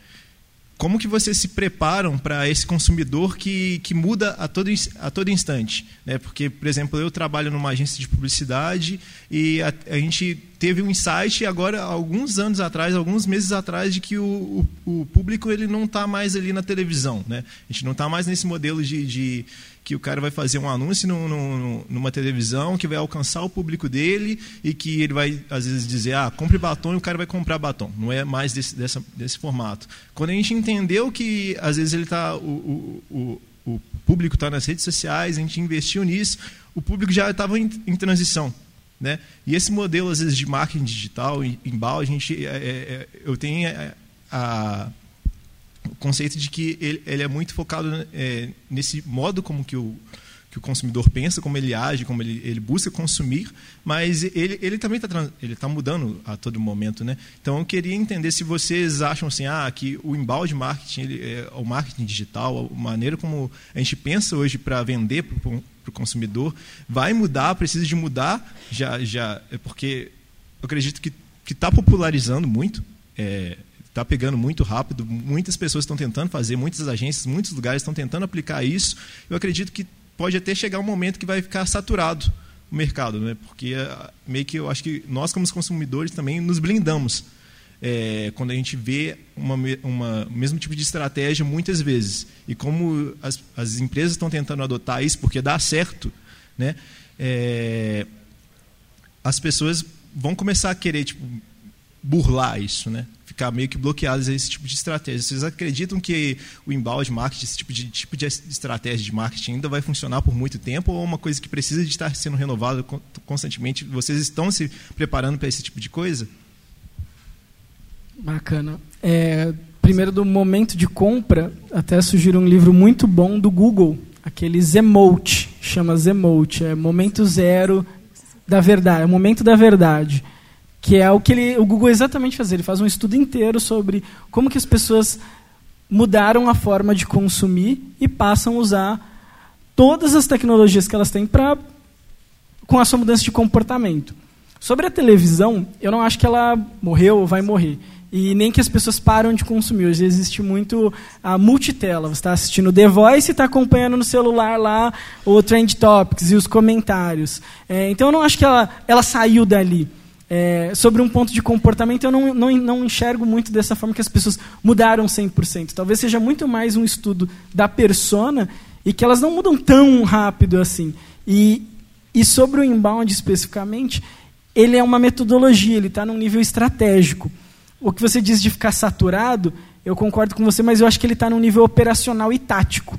como que vocês se preparam para esse consumidor que, que muda a todo, a todo instante? Né? Porque, por exemplo, eu trabalho numa agência de publicidade e a, a gente teve um insight agora, alguns anos atrás, alguns meses atrás, de que o, o, o público ele não está mais ali na televisão. Né? A gente não está mais nesse modelo de, de que o cara vai fazer um anúncio no, no, numa televisão que vai alcançar o público dele e que ele vai, às vezes, dizer, ah, compre batom e o cara vai comprar batom. Não é mais desse, dessa, desse formato. Quando a gente entendeu que, às vezes, ele tá, o, o, o, o público está nas redes sociais, a gente investiu nisso, o público já estava em, em, transição. Né? E esse modelo, às vezes, de marketing digital, em, em a gente, é, é, é, eu tenho é, a o conceito de que ele, ele é muito focado é, nesse modo como que o, que o consumidor pensa, como ele age, como ele, ele busca consumir, mas ele, ele também está ele tá mudando a todo momento. Né? Então, eu queria entender se vocês acham assim, ah, que o embalde marketing, ele, é, o marketing digital, a maneira como a gente pensa hoje para vender para o consumidor, vai mudar, precisa de mudar, já, já, é porque eu acredito que está popularizando muito, é, está pegando muito rápido, muitas pessoas estão tentando fazer, muitas agências, muitos lugares estão tentando aplicar isso. Eu acredito que pode até chegar um momento que vai ficar saturado o mercado, né? porque eh, meio que eu acho que nós, como consumidores, também nos blindamos. É, quando a gente vê uma, uma mesmo tipo de estratégia muitas vezes e como as, as empresas estão tentando adotar isso porque dá certo, né? É, as pessoas vão começar a querer tipo, burlar isso, né? Ficar meio que bloqueadas a esse tipo de estratégia. Vocês acreditam que o embalde marketing, esse tipo de, tipo de estratégia de marketing ainda vai funcionar por muito tempo ou é uma coisa que precisa de estar sendo renovada constantemente? Vocês estão se preparando para esse tipo de coisa? Bacana. É, primeiro, do momento de compra, até surgiu um livro muito bom do Google, aquele Zemote, chama Zemote, é momento zero da verdade, é momento da verdade que é o que ele, o Google exatamente faz. Ele faz um estudo inteiro sobre como que as pessoas mudaram a forma de consumir e passam a usar todas as tecnologias que elas têm para com a sua mudança de comportamento. Sobre a televisão, eu não acho que ela morreu ou vai morrer. E nem que as pessoas param de consumir. Hoje existe muito a multitela. Você está assistindo The Voice e está acompanhando no celular lá o Trend Topics e os comentários. É, então eu não acho que ela, ela saiu dali. É, sobre um ponto de comportamento, eu não, não, não enxergo muito dessa forma que as pessoas mudaram 100%. Talvez seja muito mais um estudo da persona e que elas não mudam tão rápido assim. E, e sobre o inbound especificamente, ele é uma metodologia, ele está num nível estratégico. O que você diz de ficar saturado, eu concordo com você, mas eu acho que ele está num nível operacional e tático.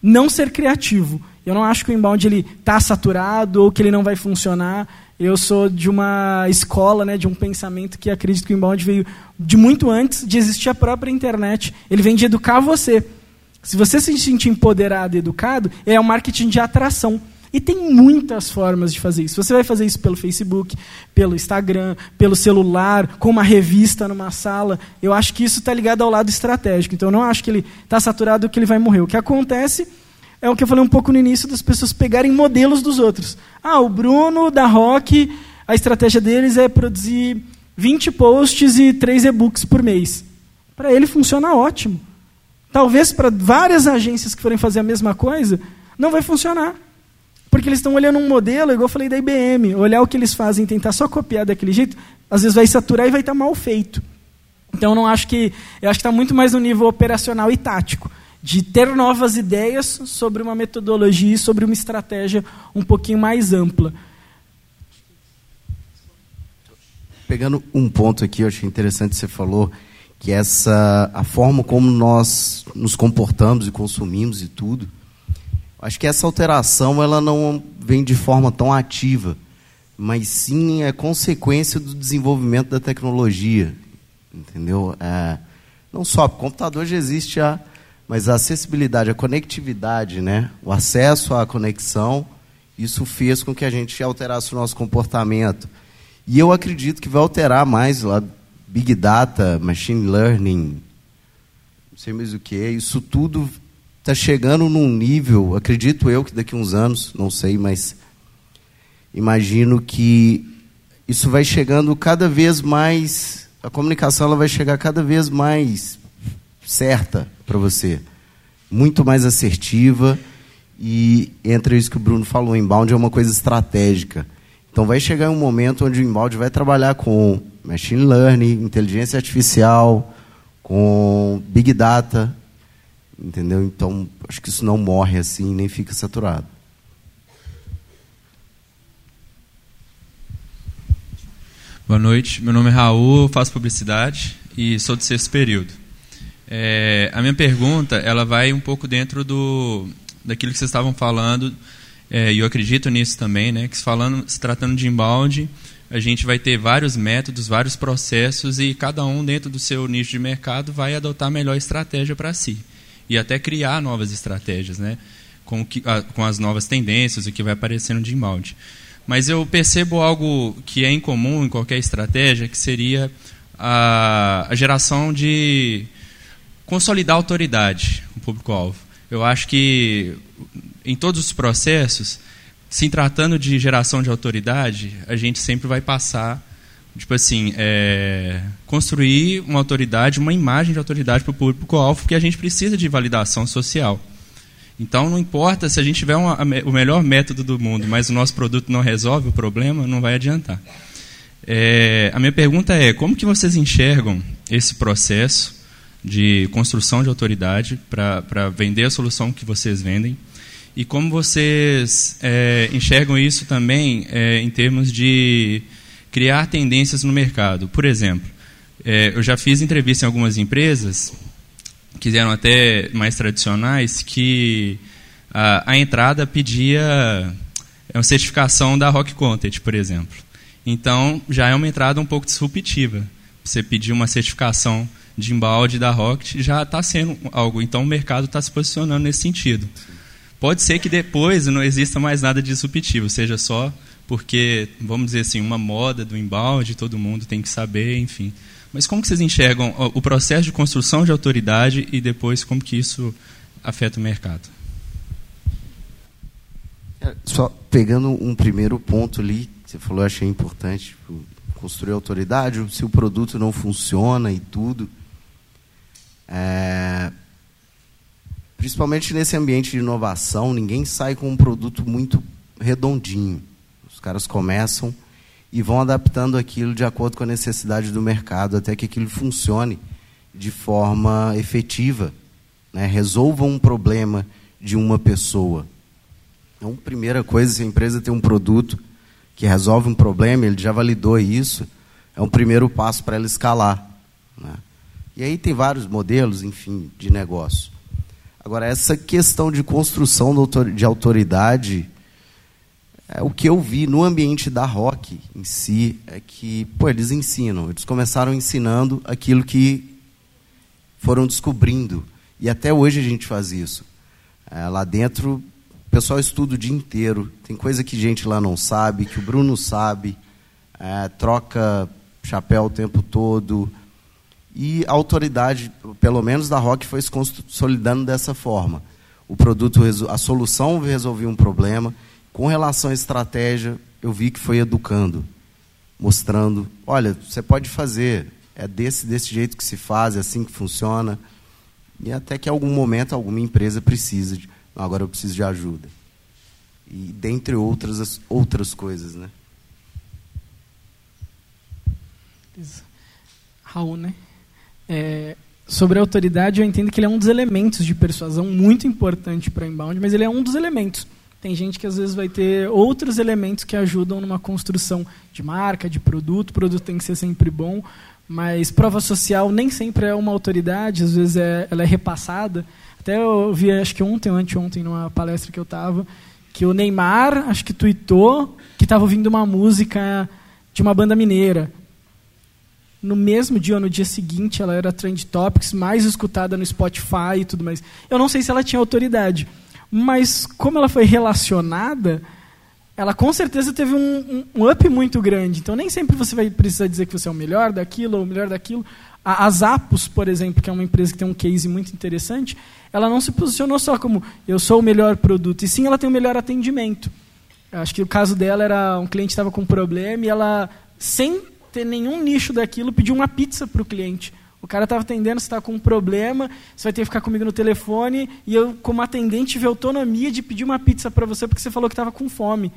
Não ser criativo. Eu não acho que o inbound está saturado ou que ele não vai funcionar. Eu sou de uma escola, né, de um pensamento que acredito que o inbound veio de muito antes de existir a própria internet. Ele vem de educar você. Se você se sentir empoderado e educado, é o marketing de atração. E tem muitas formas de fazer isso. Você vai fazer isso pelo Facebook, pelo Instagram, pelo celular, com uma revista numa sala. Eu acho que isso está ligado ao lado estratégico. Então, eu não acho que ele está saturado que ele vai morrer. O que acontece é o que eu falei um pouco no início das pessoas pegarem modelos dos outros. Ah, o Bruno da Rock, a estratégia deles é produzir 20 posts e 3 e-books por mês. Para ele funciona ótimo. Talvez para várias agências que forem fazer a mesma coisa, não vai funcionar. Porque eles estão olhando um modelo, igual eu falei da IBM, olhar o que eles fazem tentar só copiar daquele jeito, às vezes vai saturar e vai estar mal feito. Então não acho que. Eu acho que está muito mais no nível operacional e tático de ter novas ideias sobre uma metodologia e sobre uma estratégia um pouquinho mais ampla. Pegando um ponto aqui, eu achei interessante você falou que essa a forma como nós nos comportamos e consumimos e tudo. Acho que essa alteração ela não vem de forma tão ativa, mas sim é consequência do desenvolvimento da tecnologia, entendeu? É, não só o computador já existe já, mas a acessibilidade, a conectividade, né? O acesso à conexão, isso fez com que a gente alterasse o nosso comportamento. E eu acredito que vai alterar mais lá big data, machine learning, não sei mais o que, isso tudo está chegando num nível, acredito eu que daqui a uns anos, não sei, mas imagino que isso vai chegando cada vez mais, a comunicação ela vai chegar cada vez mais certa para você, muito mais assertiva e entre isso que o Bruno falou, o inbound é uma coisa estratégica. Então vai chegar um momento onde o inbound vai trabalhar com machine learning, inteligência artificial, com big data, Entendeu? Então, acho que isso não morre assim, nem fica saturado. Boa noite, meu nome é Raul, faço publicidade e sou do sexto período. É, a minha pergunta ela vai um pouco dentro do daquilo que vocês estavam falando é, e eu acredito nisso também, né? Que falando, se tratando de inbound, a gente vai ter vários métodos, vários processos e cada um dentro do seu nicho de mercado vai adotar a melhor estratégia para si e até criar novas estratégias, né? Com, que, a, com as novas tendências, o que vai aparecendo de inbound. Mas eu percebo algo que é incomum em qualquer estratégia, que seria a, a geração de consolidar a autoridade, o público-alvo. Eu acho que em todos os processos, se tratando de geração de autoridade, a gente sempre vai passar tipo assim, é, construir uma autoridade, uma imagem de autoridade para o público-alvo, porque a gente precisa de validação social. Então, não importa se a gente tiver uma, o melhor método do mundo, mas o nosso produto não resolve o problema, não vai adiantar. É, a minha pergunta é, como que vocês enxergam esse processo de construção de autoridade para vender a solução que vocês vendem? E como vocês é, enxergam isso também é, em termos de criar tendências no mercado. Por exemplo, é, eu já fiz entrevista em algumas empresas, que eram até mais tradicionais, que a, a entrada pedia é uma certificação da Rock Content, por exemplo. Então, já é uma entrada um pouco disruptiva. Você pedir uma certificação de embalde da Rocket já está sendo algo. Então, o mercado está se posicionando nesse sentido. Pode ser que depois não exista mais nada disruptivo, seja só porque, vamos dizer assim, uma moda do embalde, todo mundo tem que saber, enfim. Mas como que vocês enxergam o processo de construção de autoridade e depois como que isso afeta o mercado? É, só pegando um primeiro ponto ali, você falou, eu achei importante, tipo, construir autoridade, se o produto não funciona e tudo. É, principalmente nesse ambiente de inovação, ninguém sai com um produto muito redondinho. Os caras começam e vão adaptando aquilo de acordo com a necessidade do mercado, até que aquilo funcione de forma efetiva, né? resolva um problema de uma pessoa. Então, primeira coisa, se a empresa tem um produto que resolve um problema, ele já validou isso, é um primeiro passo para ela escalar. Né? E aí tem vários modelos, enfim, de negócio. Agora, essa questão de construção de autoridade é, o que eu vi no ambiente da rock em si é que, pô, eles ensinam. Eles começaram ensinando aquilo que foram descobrindo. E até hoje a gente faz isso. É, lá dentro, o pessoal estuda o dia inteiro. Tem coisa que gente lá não sabe, que o Bruno sabe. É, troca chapéu o tempo todo. E a autoridade, pelo menos da rock, foi se consolidando dessa forma. O produto, a solução resolvia um problema com relação à estratégia, eu vi que foi educando, mostrando, olha, você pode fazer, é desse desse jeito que se faz, é assim que funciona. E até que em algum momento alguma empresa precisa de, agora eu preciso de ajuda. E dentre outras outras coisas, né? Raul, né? É, sobre a autoridade, eu entendo que ele é um dos elementos de persuasão muito importante para inbound, mas ele é um dos elementos. Tem gente que às vezes vai ter outros elementos que ajudam numa construção de marca, de produto. O produto tem que ser sempre bom, mas prova social nem sempre é uma autoridade, às vezes é, ela é repassada. Até eu vi, acho que ontem ou anteontem, numa palestra que eu estava, que o Neymar, acho que tweetou que estava ouvindo uma música de uma banda mineira. No mesmo dia ou no dia seguinte, ela era Trend Topics, mais escutada no Spotify e tudo mais. Eu não sei se ela tinha autoridade, mas como ela foi relacionada, ela com certeza teve um, um, up muito grande. Então nem sempre você vai precisar dizer que você é o melhor daquilo ou o melhor daquilo. A, a Zappos, por exemplo, que é uma empresa que tem um case muito interessante, ela não se posicionou só como eu sou o melhor produto, e sim ela tem o melhor atendimento. Acho que o caso dela era um cliente estava com um problema e ela, sem ter nenhum nicho daquilo, pediu uma pizza para o cliente. O cara estava atendendo, você está com um problema, você vai ter que ficar comigo no telefone, e eu, como atendente, tive autonomia de pedir uma pizza para você porque você falou que estava com fome.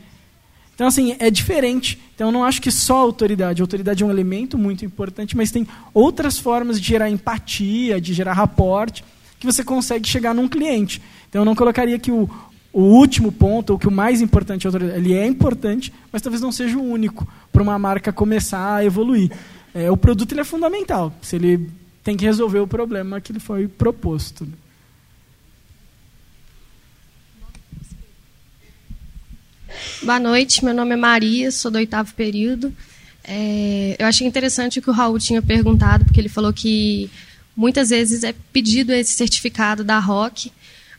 Então, assim, é diferente. Então, eu não acho que só autoridade. A autoridade é um elemento muito importante, mas tem outras formas de gerar empatia, de gerar raporte, que você consegue chegar num cliente. Então, eu não colocaria que o, o último ponto, ou que o mais importante, ele é importante, mas talvez não seja o único para uma marca começar a evoluir. É, o produto ele é fundamental, se ele tem que resolver o problema que ele foi proposto. Boa noite, meu nome é Maria, sou do oitavo período. É, eu achei interessante o que o Raul tinha perguntado, porque ele falou que muitas vezes é pedido esse certificado da ROC,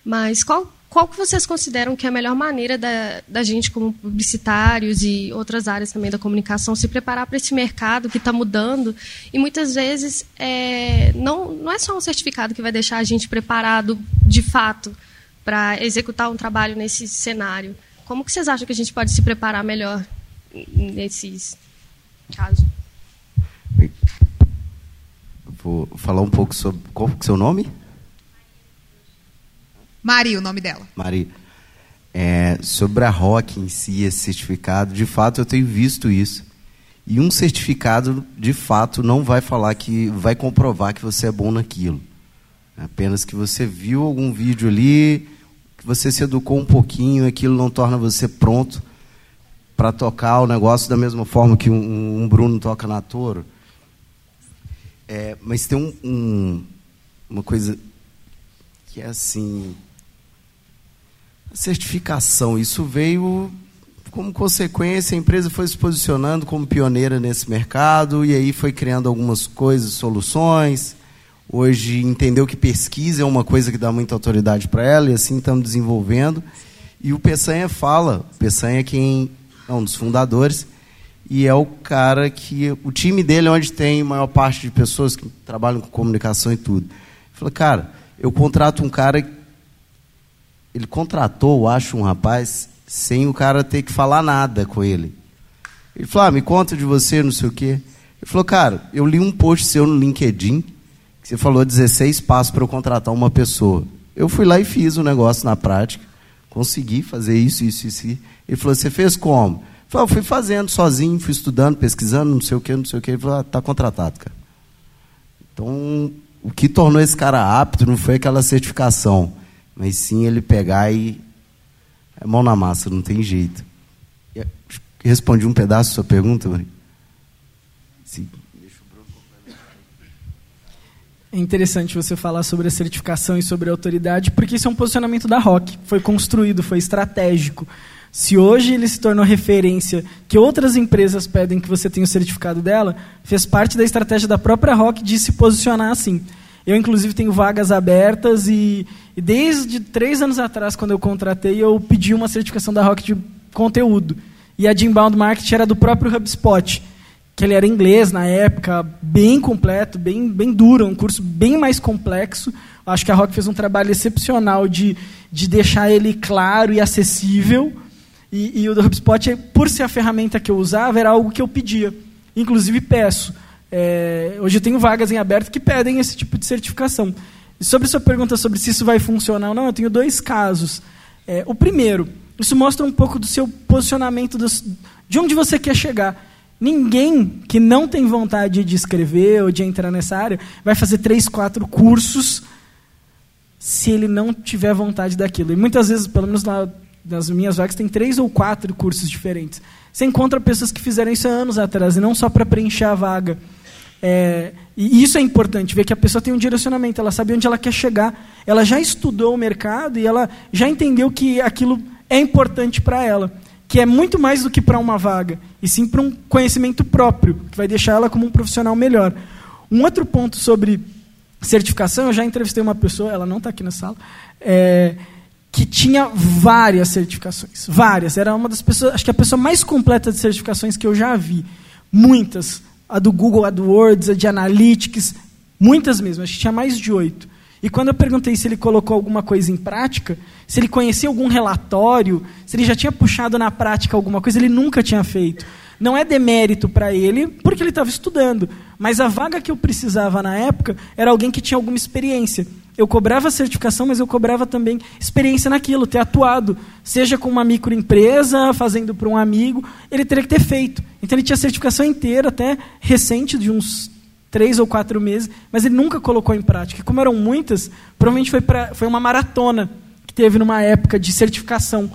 mas qual qual que vocês consideram que é a melhor maneira da, da gente, como publicitários e outras áreas também da comunicação, se preparar para esse mercado que está mudando? E muitas vezes é, não, não é só um certificado que vai deixar a gente preparado de fato para executar um trabalho nesse cenário. Como que vocês acham que a gente pode se preparar melhor nesses casos? Vou falar um pouco sobre. Qual é o seu nome? Maria, o nome dela. Maria. É, sobre a ROC em si, esse certificado, de fato eu tenho visto isso. E um certificado, de fato, não vai falar que vai comprovar que você é bom naquilo. Apenas que você viu algum vídeo ali, que você se educou um pouquinho, aquilo não torna você pronto para tocar o negócio da mesma forma que um, um Bruno toca na Toro. É, mas tem um, um, uma coisa que é assim, certificação, isso veio como consequência, a empresa foi se posicionando como pioneira nesse mercado e aí foi criando algumas coisas, soluções. Hoje entendeu que pesquisa é uma coisa que dá muita autoridade para ela e assim estamos desenvolvendo. E o Peçanha fala, o Peçanha é quem é um dos fundadores e é o cara que o time dele é onde tem a maior parte de pessoas que trabalham com comunicação e tudo. Falou, cara, eu contrato um cara ele contratou, acho, um rapaz sem o cara ter que falar nada com ele. Ele falou: ah, me conta de você, não sei o quê. Ele falou: cara, eu li um post seu no LinkedIn que você falou 16 passos para eu contratar uma pessoa. Eu fui lá e fiz o negócio na prática. Consegui fazer isso, isso, isso. Ele falou: você fez como? Ele falou: eu fui fazendo sozinho, fui estudando, pesquisando, não sei o quê, não sei o quê. Ele falou: ah, tá contratado, cara. Então, o que tornou esse cara apto não foi aquela certificação mas sim ele pegar e. É mão na massa, não tem jeito. Respondi um pedaço da sua pergunta, Maria? Sim. É interessante você falar sobre a certificação e sobre a autoridade, porque isso é um posicionamento da ROC. Foi construído, foi estratégico. Se hoje ele se tornou referência que outras empresas pedem que você tenha o certificado dela, fez parte da estratégia da própria ROC de se posicionar assim. Eu, inclusive, tenho vagas abertas e, e, desde três anos atrás, quando eu contratei, eu pedi uma certificação da Rocket de conteúdo. E a de Inbound Marketing era do próprio HubSpot, que ele era inglês na época, bem completo, bem, bem duro, um curso bem mais complexo. Acho que a Rock fez um trabalho excepcional de, de deixar ele claro e acessível. E, e o do HubSpot, por ser a ferramenta que eu usava, era algo que eu pedia. Inclusive peço. É, hoje eu tenho vagas em aberto que pedem esse tipo de certificação. E sobre a sua pergunta sobre se isso vai funcionar ou não, eu tenho dois casos. É, o primeiro, isso mostra um pouco do seu posicionamento, de onde você quer chegar. Ninguém que não tem vontade de escrever ou de entrar nessa área vai fazer três, quatro cursos se ele não tiver vontade daquilo. E muitas vezes, pelo menos nas minhas vagas, tem três ou quatro cursos diferentes. Você encontra pessoas que fizeram isso há anos atrás, e não só para preencher a vaga. É, E isso é importante, ver que a pessoa tem um direcionamento, ela sabe onde ela quer chegar, ela já estudou o mercado e ela já entendeu que aquilo é importante para ela, que é muito mais do que para uma vaga, e sim para um conhecimento próprio, que vai deixar ela como um profissional melhor. Um outro ponto sobre certificação, eu já entrevistei uma pessoa, ela não está aqui na sala, é, que tinha várias certificações, várias. Era uma das pessoas, acho que a pessoa mais completa de certificações que eu já vi, muitas. A do Google AdWords, a de Analytics, muitas mesmo. Acho que tinha mais de oito. E quando eu perguntei se ele colocou alguma coisa em prática, se ele conhecia algum relatório, se ele já tinha puxado na prática alguma coisa, ele nunca tinha feito. Não é demérito para ele, porque ele estava estudando. Mas a vaga que eu precisava na época era alguém que tinha alguma experiência. Eu cobrava certificação, mas eu cobrava também experiência naquilo, ter atuado. Seja com uma microempresa, fazendo para um amigo, ele teria que ter feito. Então ele tinha certificação inteira, até recente, de uns três ou quatro meses, mas ele nunca colocou em prática. E como eram muitas, provavelmente foi, pra, foi uma maratona que teve numa época de certificação.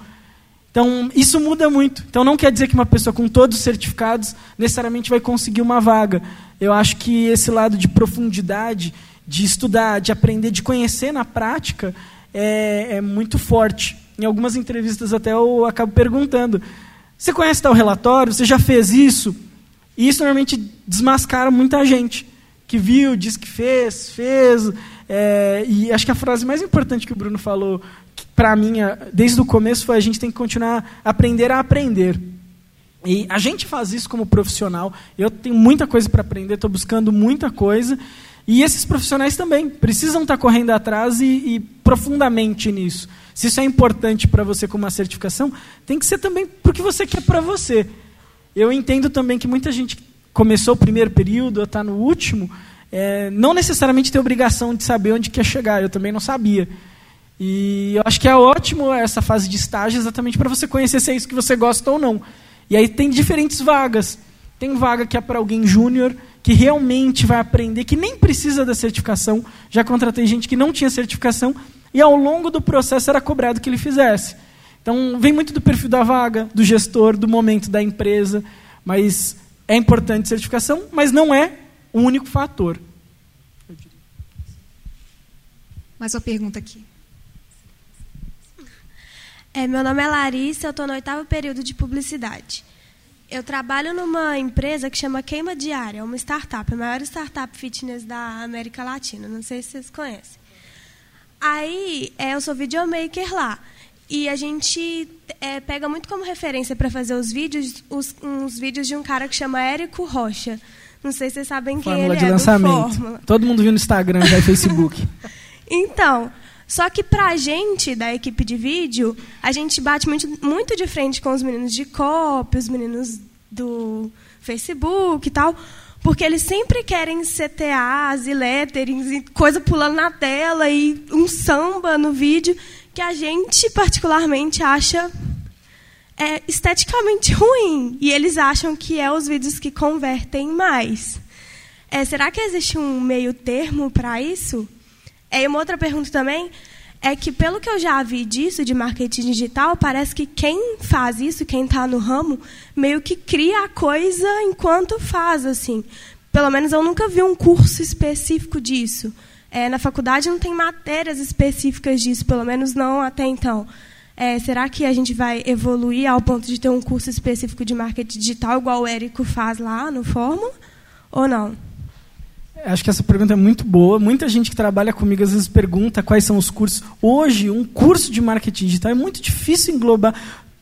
Então, isso muda muito. Então, não quer dizer que uma pessoa com todos os certificados necessariamente vai conseguir uma vaga. Eu acho que esse lado de profundidade, de estudar, de aprender, de conhecer na prática, é, é muito forte. Em algumas entrevistas, até eu acabo perguntando: você conhece tal relatório? Você já fez isso? E isso normalmente desmascara muita gente que viu, disse que fez, fez. É, e acho que a frase mais importante que o Bruno falou para mim, desde o começo, foi a gente tem que continuar a aprender a aprender. E a gente faz isso como profissional. Eu tenho muita coisa para aprender, estou buscando muita coisa. E esses profissionais também precisam estar tá correndo atrás e, e profundamente nisso. Se isso é importante para você como uma certificação, tem que ser também porque você quer para você. Eu entendo também que muita gente começou o primeiro período está no último, é, não necessariamente tem obrigação de saber onde quer chegar. Eu também não sabia. E eu acho que é ótimo essa fase de estágio exatamente para você conhecer se é isso que você gosta ou não. E aí tem diferentes vagas. Tem vaga que é para alguém júnior, que realmente vai aprender, que nem precisa da certificação. Já contratei gente que não tinha certificação e ao longo do processo era cobrado que ele fizesse. Então vem muito do perfil da vaga, do gestor, do momento da empresa. Mas é importante certificação, mas não é o único fator. Mais uma pergunta aqui. É, meu nome é Larissa, eu estou no oitavo período de publicidade. Eu trabalho numa empresa que chama Queima Diária, é uma startup, a maior startup fitness da América Latina. Não sei se vocês conhecem. Aí, é, eu sou videomaker lá. E a gente é, pega muito como referência para fazer os vídeos, os, uns vídeos de um cara que chama Érico Rocha. Não sei se vocês sabem quem Fórmula ele de é. lançamento. Todo mundo viu no Instagram e Facebook. então, só que para a gente, da equipe de vídeo, a gente bate muito, muito de frente com os meninos de copy, os meninos do Facebook e tal, porque eles sempre querem CTAs e letterings e coisa pulando na tela e um samba no vídeo que a gente particularmente acha é, esteticamente ruim. E eles acham que é os vídeos que convertem mais. É, será que existe um meio termo para isso? É, uma outra pergunta também é que, pelo que eu já vi disso, de marketing digital, parece que quem faz isso, quem está no ramo, meio que cria a coisa enquanto faz. assim. Pelo menos eu nunca vi um curso específico disso. É, na faculdade não tem matérias específicas disso, pelo menos não até então. É, será que a gente vai evoluir ao ponto de ter um curso específico de marketing digital, igual o Érico faz lá no Fórmula, ou não? Acho que essa pergunta é muito boa. Muita gente que trabalha comigo às vezes pergunta quais são os cursos. Hoje, um curso de marketing digital é muito difícil englobar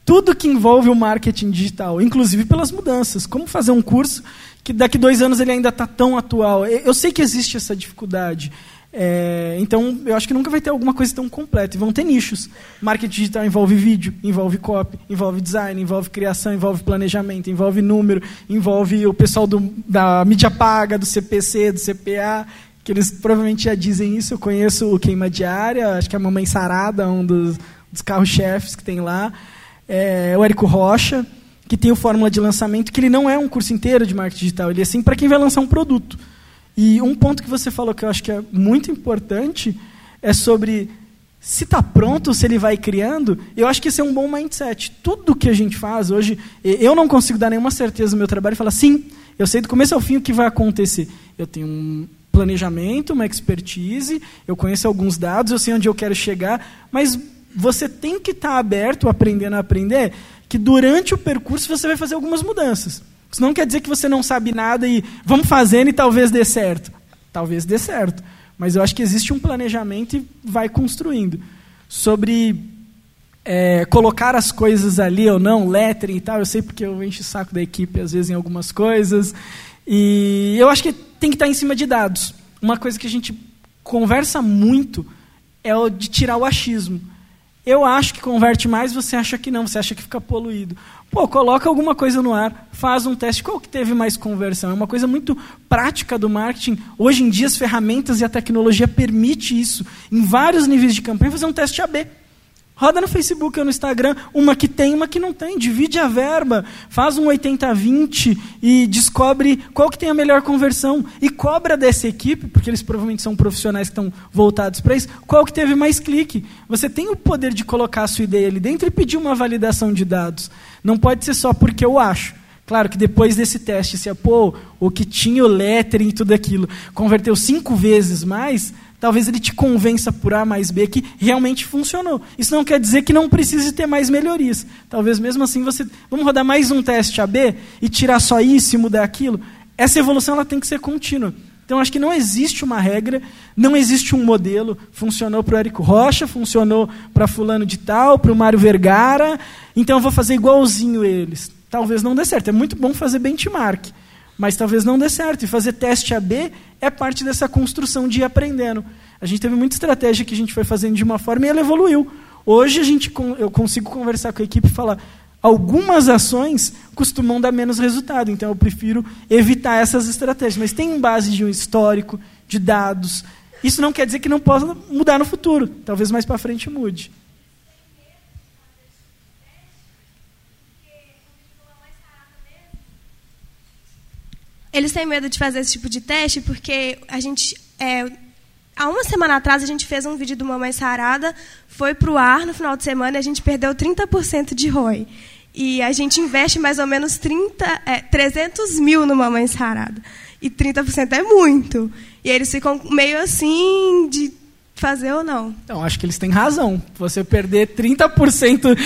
tudo que envolve o marketing digital, inclusive pelas mudanças. Como fazer um curso que daqui dois anos ele ainda está tão atual? Eu sei que existe essa dificuldade. É, então, eu acho que nunca vai ter alguma coisa tão completa. E vão ter nichos. Marketing digital envolve vídeo, envolve copy, envolve design, envolve criação, envolve planejamento, envolve número, envolve o pessoal do, da mídia paga, do CPC, do CPA, que eles provavelmente já dizem isso. Eu conheço o Queima Diária, acho que é a Mamãe Sarada, um dos, dos carros-chefes que tem lá. É, o Érico Rocha, que tem o Fórmula de Lançamento, que ele não é um curso inteiro de marketing digital, ele é assim para quem vai lançar um produto. E um ponto que você falou que eu acho que é muito importante é sobre se está pronto, se ele vai criando. Eu acho que esse é um bom mindset. Tudo que a gente faz hoje, eu não consigo dar nenhuma certeza no meu trabalho e falar, sim, eu sei do começo ao fim o que vai acontecer. eu tenho um planejamento, uma expertise, eu conheço alguns dados, eu sei onde eu quero chegar, mas você tem que estar aberto, aprendendo a aprender, que durante o percurso você vai fazer algumas mudanças. Isso não quer dizer que você não sabe nada e vamos fazendo e talvez dê certo. Talvez dê certo. Mas eu acho que existe um planejamento e vai construindo. Sobre é, colocar as coisas ali ou não, lettering e tal, eu sei porque eu encho o saco da equipe às vezes em algumas coisas. E eu acho que tem que estar em cima de dados. Uma coisa que a gente conversa muito é o de tirar o achismo. Eu acho que converte mais, você acha que não, você acha que fica poluído. Pô, coloca alguma coisa no ar, faz um teste. Qual que teve mais conversão? É uma coisa muito prática do marketing. Hoje em dia, as ferramentas e a tecnologia permite isso. Em vários níveis de campanha, fazer um teste AB. Roda no Facebook ou no Instagram, uma que tem, uma que não tem. Divide a verba, faz um 80-20 e descobre qual que tem a melhor conversão. E cobra dessa equipe, porque eles provavelmente são profissionais que estão voltados para isso, qual que teve mais clique. Você tem o poder de colocar a sua ideia ali dentro e pedir uma validação de dados. Não pode ser só porque eu acho. Claro que depois desse teste, se pô, o que tinha o lettering e tudo aquilo converteu cinco vezes mais, talvez ele te convença por A mais B que realmente funcionou. Isso não quer dizer que não precise ter mais melhorias. Talvez mesmo assim você. Vamos rodar mais um teste AB e tirar só isso e mudar aquilo? Essa evolução ela tem que ser contínua. Então, acho que não existe uma regra, não existe um modelo. Funcionou para o Érico Rocha, funcionou para fulano de tal, para o Mário Vergara, então eu vou fazer igualzinho eles. Talvez não dê certo. É muito bom fazer benchmark mas talvez não dê certo. E fazer teste AB é parte dessa construção de ir aprendendo. A gente teve muita estratégia que a gente foi fazendo de uma forma e ela evoluiu. Hoje a gente, eu consigo conversar com a equipe e falar algumas ações costumam dar menos resultado, então eu prefiro evitar essas estratégias. Mas tem base de um histórico, de dados. Isso não quer dizer que não possa mudar no futuro. Talvez mais para frente mude. Eles têm medo de fazer esse tipo de teste porque a gente. É, há uma semana atrás a gente fez um vídeo do Mamãe Sarada, foi para o ar no final de semana e a gente perdeu 30% de ROI. E a gente investe mais ou menos 30, é, 300 mil no Mamãe Sarada. E 30% é muito. E eles ficam meio assim de fazer ou não. Então, acho que eles têm razão. Você perder 30%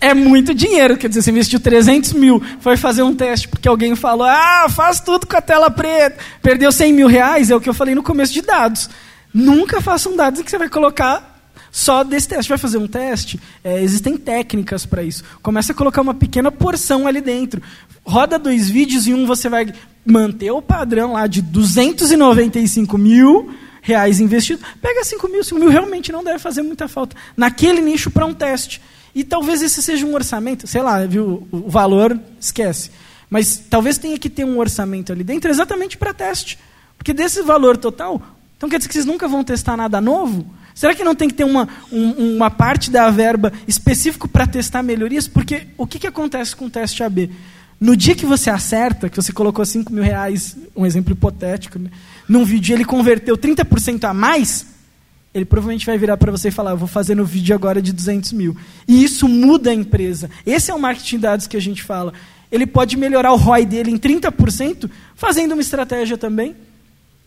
é muito dinheiro. Quer dizer, você investiu 300 mil, foi fazer um teste porque alguém falou, ah, faz tudo com a tela preta, perdeu 100 mil reais, é o que eu falei no começo de dados. Nunca faça um dado que você vai colocar só desse teste. Vai fazer um teste? É, existem técnicas para isso. Começa a colocar uma pequena porção ali dentro. Roda dois vídeos e um você vai manter o padrão lá de 295 mil reais investidos. Pega 5 mil, 5 mil realmente não deve fazer muita falta. Naquele nicho para um teste. E talvez esse seja um orçamento, sei lá, viu, o valor, esquece. Mas talvez tenha que ter um orçamento ali dentro exatamente para teste. Porque desse valor total, então quer dizer que vocês nunca vão testar nada novo? Será que não tem que ter uma, um, uma parte da verba específico para testar melhorias? Porque o que, que acontece com o teste AB? No dia que você acerta, que você colocou 5 mil reais, um exemplo hipotético, né, num vídeo ele converteu 30% a mais, ele provavelmente vai virar para você e falar: vou fazer no vídeo agora de 200 mil. E isso muda a empresa. Esse é o marketing de dados que a gente fala. Ele pode melhorar o ROI dele em 30% fazendo uma estratégia também.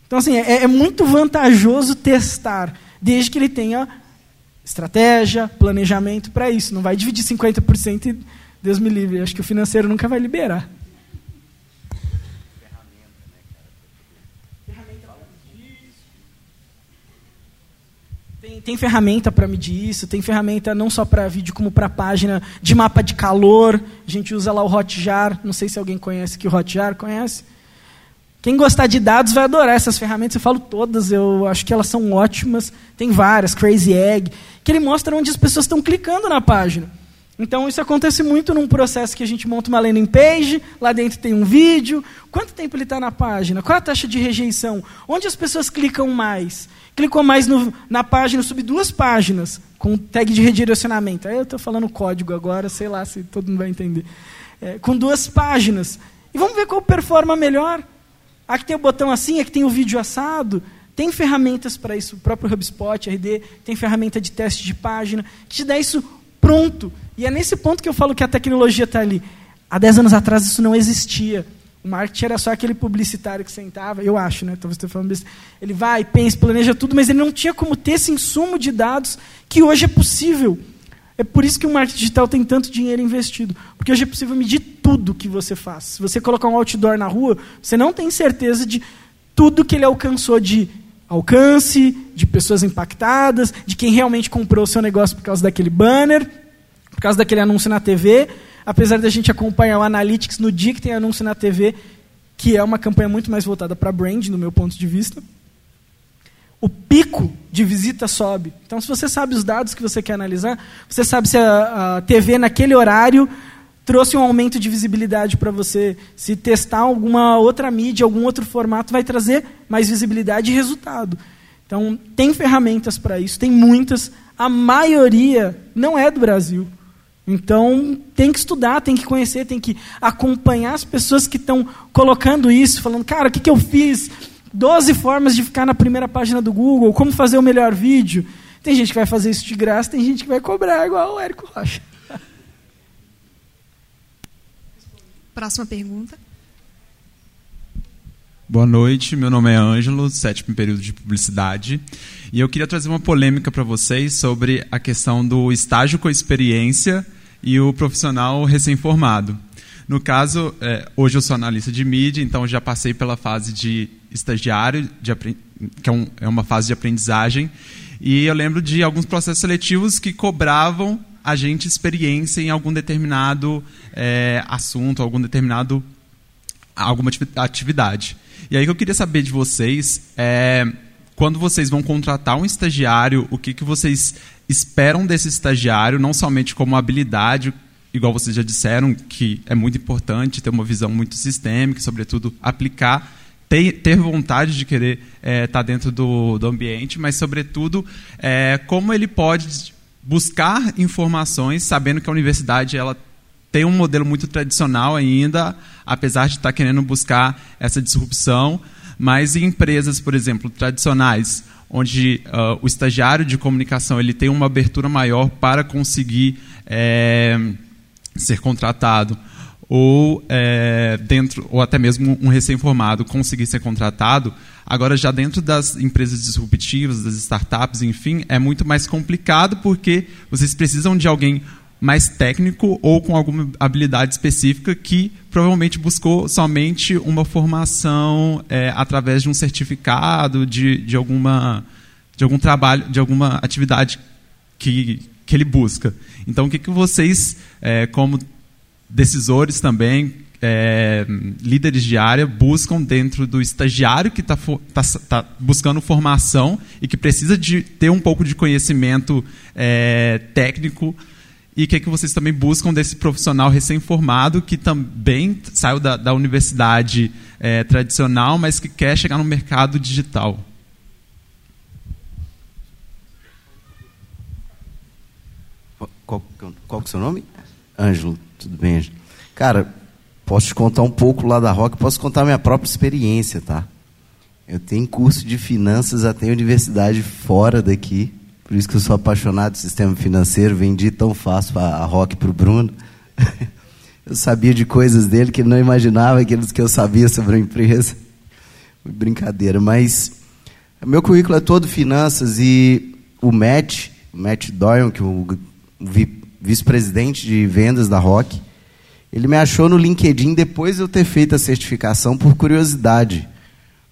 Então, assim, é, é muito vantajoso testar, desde que ele tenha estratégia, planejamento para isso. Não vai dividir 50% e Deus me livre. Acho que o financeiro nunca vai liberar. Tem, ferramenta para medir isso, tem ferramenta não só para vídeo, como para página de mapa de calor. A gente usa lá o Hotjar. Não sei se alguém conhece que o Hotjar conhece. Quem gostar de dados vai adorar essas ferramentas. Eu falo todas, eu acho que elas são ótimas. Tem várias, Crazy Egg, que ele mostra onde as pessoas estão clicando na página. Então, isso acontece muito num processo que a gente monta uma landing page, lá dentro tem um vídeo. Quanto tempo ele está na página? Qual a taxa de rejeição? Onde as pessoas clicam mais? Clicou mais no, na página, subi duas páginas com tag de redirecionamento. Aí eu estou falando código agora, sei lá se todo mundo vai entender. É, com duas páginas. E vamos ver qual performa melhor. Aqui tem o botão assim, aqui tem o vídeo assado. Tem ferramentas para isso, o próprio HubSpot, RD, tem ferramenta de teste de página, que te dá isso pronto. E é nesse ponto que eu falo que a tecnologia está ali. Há 10 anos atrás isso não existia. O marketing era só aquele publicitário que sentava, eu acho, né? Talvez estou falando isso. Ele vai, pensa, planeja tudo, mas ele não tinha como ter esse insumo de dados que hoje é possível. É por isso que o marketing digital tem tanto dinheiro investido. Porque hoje é possível medir tudo que você faz. Se você colocar um outdoor na rua, você não tem certeza de tudo que ele alcançou de alcance, de pessoas impactadas, de quem realmente comprou o seu negócio por causa daquele banner, por causa daquele anúncio na TV apesar da gente acompanhar o Analytics no dia que tem anúncio na TV, que é uma campanha muito mais voltada para brand, no meu ponto de vista, o pico de visita sobe. Então, se você sabe os dados que você quer analisar, você sabe se a, a TV naquele horário trouxe um aumento de visibilidade para você. Se testar alguma outra mídia, algum outro formato, vai trazer mais visibilidade e resultado. Então, tem ferramentas para isso, tem muitas. A maioria não é do Brasil. Então, tem que estudar, tem que conhecer, tem que acompanhar as pessoas que estão colocando isso, falando, cara, o que, que eu fiz? Doze formas de ficar na primeira página do Google, como fazer o melhor vídeo. Tem gente que vai fazer isso de graça, tem gente que vai cobrar, igual o Érico Rocha. Próxima pergunta. Boa noite, meu nome é Ângelo, sétimo período de publicidade, e eu queria trazer uma polêmica para vocês sobre a questão do estágio com experiência e o profissional recém-formado. No caso, é, hoje eu sou analista de mídia, então já passei pela fase de estagiário, de, que é, um, é uma fase de aprendizagem, e eu lembro de alguns processos seletivos que cobravam a gente experiência em algum determinado é, assunto, algum determinado alguma atividade. E aí que eu queria saber de vocês é quando vocês vão contratar um estagiário, o que, que vocês esperam desse estagiário, não somente como habilidade, igual vocês já disseram, que é muito importante ter uma visão muito sistêmica, sobretudo aplicar, ter, ter vontade de querer estar é, tá dentro do, do ambiente, mas, sobretudo, é, como ele pode buscar informações, sabendo que a universidade ela tem um modelo muito tradicional ainda, apesar de estar tá querendo buscar essa disrupção, mas em empresas, por exemplo, tradicionais, onde uh, o estagiário de comunicação ele tem uma abertura maior para conseguir é, ser contratado, ou é, dentro, ou até mesmo um recém-formado conseguir ser contratado, agora já dentro das empresas disruptivas, das startups, enfim, é muito mais complicado porque vocês precisam de alguém mais técnico ou com alguma habilidade específica que provavelmente buscou somente uma formação é, através de um certificado, de, de, alguma, de algum trabalho, de alguma atividade que, que ele busca. Então, o que, que vocês, é, como decisores também, é, líderes de área, buscam dentro do estagiário que está tá, tá buscando formação e que precisa de ter um pouco de conhecimento é, técnico e o que, é que vocês também buscam desse profissional recém-formado que também saiu da, da universidade é, tradicional, mas que quer chegar no mercado digital? Qual, qual que é o seu nome? Ângelo, tudo bem, Ângelo? Cara, posso te contar um pouco lá da Rock, posso contar minha própria experiência, tá? Eu tenho curso de finanças até universidade fora daqui. Por isso que eu sou apaixonado do sistema financeiro, vendi tão fácil a, a Rock para o Bruno. eu sabia de coisas dele que ele não imaginava, aqueles que eu sabia sobre a empresa. Brincadeira, mas meu currículo é todo finanças e o Matt, Matt Doyle, que é o vice-presidente de vendas da Rock, ele me achou no LinkedIn depois de eu ter feito a certificação por curiosidade.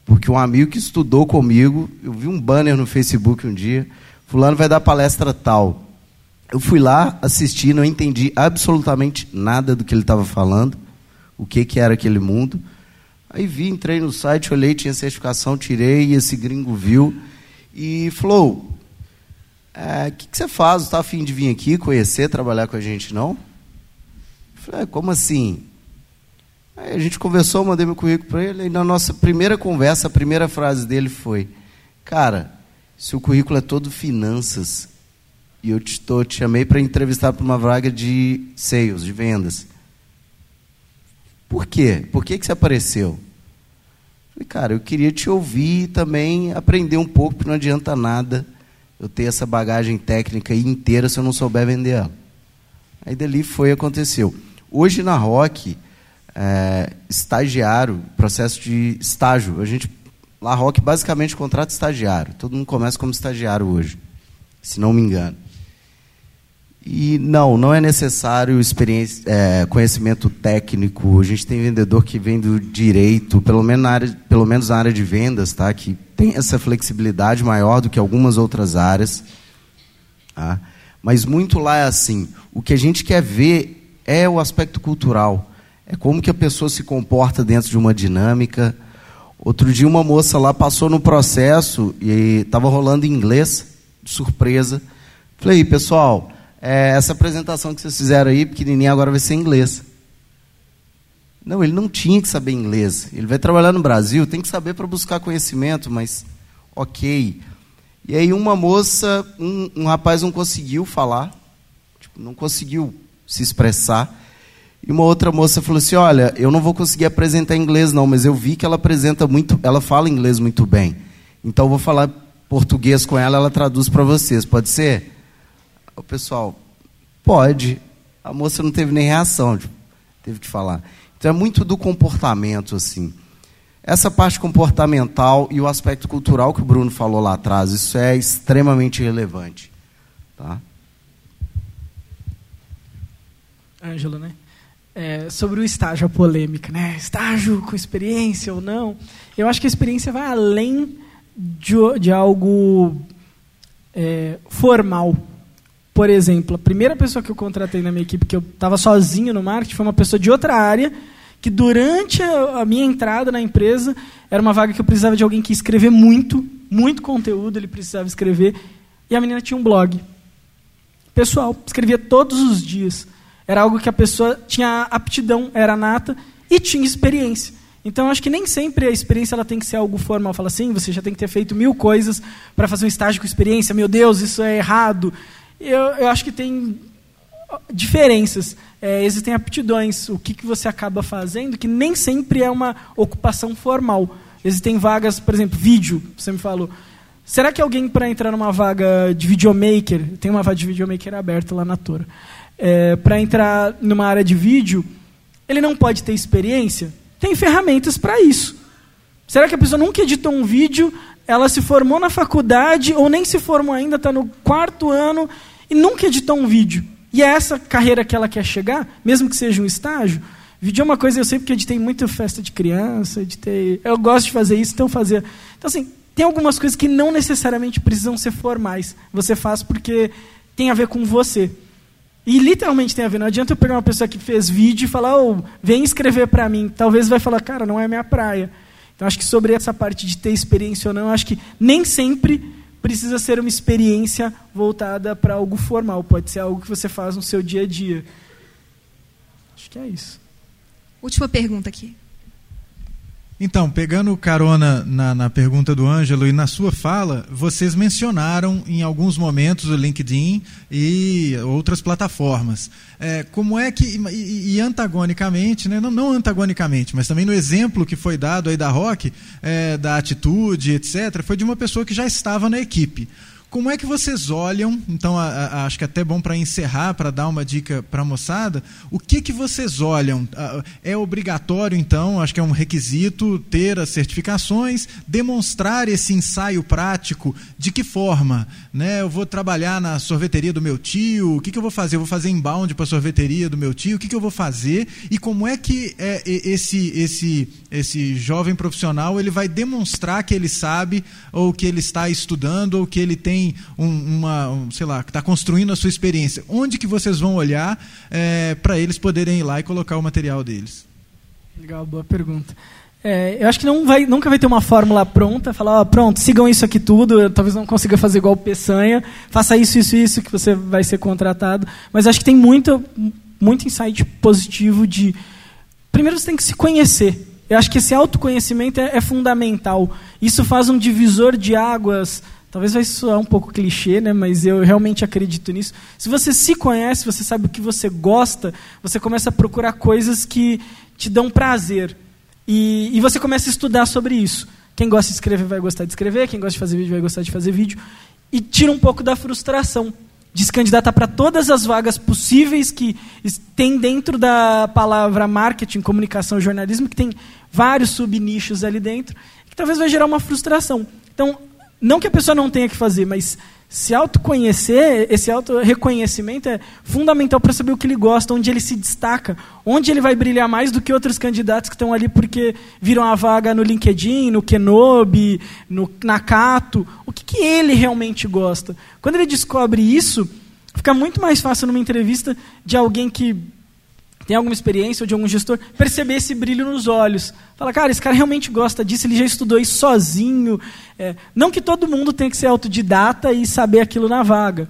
Porque um amigo que estudou comigo, eu vi um banner no Facebook um dia, Fulano vai dar palestra tal. Eu fui lá, assisti, não entendi absolutamente nada do que ele estava falando, o que, que era aquele mundo. Aí vi, entrei no site, olhei, tinha certificação, tirei, esse gringo viu e falou: O é, que, que você faz? Está afim de vir aqui conhecer, trabalhar com a gente, não? Eu falei: é, Como assim? Aí a gente conversou, mandei meu currículo para ele, e na nossa primeira conversa, a primeira frase dele foi: Cara, seu currículo é todo finanças e eu te, tô, te chamei para entrevistar para uma vaga de sales, de vendas. Por quê? Por que, que você apareceu? Falei, cara, eu queria te ouvir e também aprender um pouco, porque não adianta nada eu ter essa bagagem técnica inteira se eu não souber vender ela. Aí dali foi aconteceu. Hoje na Rock, é, estagiário, processo de estágio. A gente, La Roque basicamente contrata estagiário. Todo mundo começa como estagiário hoje, se não me engano. E não, não é necessário é, conhecimento técnico. A gente tem vendedor que vem do direito, pelo menos na área, pelo menos na área de vendas, tá? que tem essa flexibilidade maior do que algumas outras áreas. Tá? Mas muito lá é assim. O que a gente quer ver é o aspecto cultural. É como que a pessoa se comporta dentro de uma dinâmica. Outro dia uma moça lá passou no processo e estava rolando em inglês, de surpresa. Falei, pessoal, é, essa apresentação que vocês fizeram aí, pequenininha, agora vai ser em inglês. Não, ele não tinha que saber inglês. Ele vai trabalhar no Brasil, tem que saber para buscar conhecimento, mas ok. E aí uma moça, um, um rapaz não conseguiu falar, tipo, não conseguiu se expressar. E uma outra moça falou assim: "Olha, eu não vou conseguir apresentar inglês não, mas eu vi que ela apresenta muito, ela fala inglês muito bem. Então eu vou falar português com ela, ela traduz para vocês. Pode ser?" O pessoal, pode. A moça não teve nem reação, tipo, teve que falar. Então é muito do comportamento, assim. Essa parte comportamental e o aspecto cultural que o Bruno falou lá atrás, isso é extremamente relevante. Tá? Ângelo, né? É, sobre o estágio, a polêmica, né? Estágio com experiência ou não? Eu acho que a experiência vai além de, de algo é, formal. Por exemplo, a primeira pessoa que eu contratei na minha equipe, que eu estava sozinho no marketing, foi uma pessoa de outra área, que durante a, minha entrada na empresa, era uma vaga que eu precisava de alguém que escrever muito, muito conteúdo, ele precisava escrever, e a menina tinha um blog. Pessoal, escrevia todos os dias. Era algo que a pessoa tinha aptidão, era nata, e tinha experiência. Então, acho que nem sempre a experiência ela tem que ser algo formal. Fala assim, você já tem que ter feito mil coisas para fazer um estágio com experiência. Meu Deus, isso é errado eu, eu acho que tem diferenças. É, existem aptidões, o que, que você acaba fazendo, que nem sempre é uma ocupação formal. Existem vagas, por exemplo, vídeo, você me falou. Será que alguém, para entrar numa vaga de videomaker, tem uma vaga de videomaker aberta lá na Tora, é, para entrar numa área de vídeo, ele não pode ter experiência? Tem ferramentas para isso. Será que a pessoa nunca editou um vídeo, ela se formou na faculdade, ou nem se formou ainda, está no quarto ano, e nunca editou um vídeo. E é essa carreira que ela quer chegar, mesmo que seja um estágio. Vídeo é uma coisa, eu sempre que editei muita festa de criança, editei, eu gosto de fazer isso, então fazer. Então assim, tem algumas coisas que não necessariamente precisam ser formais. Você faz porque tem a ver com você. E literalmente tem a ver. Não adianta eu pegar uma pessoa que fez vídeo e falar, oh, vem escrever para mim. Talvez vai falar, cara, não é minha praia. Então acho que sobre essa parte de ter experiência ou não, acho que nem sempre precisa ser uma experiência voltada para algo formal, pode ser algo que você faz no seu dia a dia. Acho que é isso. Última pergunta aqui. Então, pegando carona na, na, pergunta do Ângelo e na sua fala, vocês mencionaram em alguns momentos o LinkedIn e outras plataformas. É, como é que, e, e antagonicamente, né, não, não, antagonicamente, mas também no exemplo que foi dado aí da Rock, é, da atitude, etc., foi de uma pessoa que já estava na equipe. Como é que vocês olham? Então, a, a, acho que é até bom para encerrar, para dar uma dica para a moçada. O que que vocês olham? É obrigatório, então, acho que é um requisito ter as certificações, demonstrar esse ensaio prático. De que forma? Né? Eu vou trabalhar na sorveteria do meu tio. O que, que eu vou fazer? Eu vou fazer inbound para a sorveteria do meu tio. O que, que eu vou fazer? E como é que é, esse esse esse jovem profissional ele vai demonstrar que ele sabe ou que ele está estudando ou que ele tem um, uma, um, sei lá, que está construindo a sua experiência. Onde que vocês vão olhar é, para eles poderem ir lá e colocar o material deles? Legal, boa pergunta. É, eu acho que não vai, nunca vai ter uma fórmula pronta, falar, ó, pronto, sigam isso aqui tudo, eu, talvez não consiga fazer igual o Peçanha, faça isso, isso, isso, que você vai ser contratado. Mas acho que tem muito, muito insight positivo de. Primeiro você tem que se conhecer. Eu acho que esse autoconhecimento é, é fundamental. Isso faz um divisor de águas. Talvez vai soar um pouco clichê, né? mas eu realmente acredito nisso. Se você se conhece, você sabe o que você gosta, você começa a procurar coisas que te dão prazer. E, e você começa a estudar sobre isso. Quem gosta de escrever vai gostar de escrever, quem gosta de fazer vídeo vai gostar de fazer vídeo. E tira um pouco da frustração. de se candidatar para todas as vagas possíveis que tem dentro da palavra marketing, comunicação, jornalismo, que tem vários subnichos ali dentro, que talvez vai gerar uma frustração. Então, não que a pessoa não tenha que fazer, mas se autoconhecer, esse auto-reconhecimento é fundamental para saber o que ele gosta, onde ele se destaca, onde ele vai brilhar mais do que outros candidatos que estão ali porque viram a vaga no LinkedIn, no Kenobi, no Nakato. O que, que ele realmente gosta? Quando ele descobre isso, fica muito mais fácil numa entrevista de alguém que tem alguma experiência ou de algum gestor, perceber esse brilho nos olhos. Fala, cara, esse cara realmente gosta disso, ele já estudou isso sozinho. É, não que todo mundo tenha que ser autodidata e saber aquilo na vaga.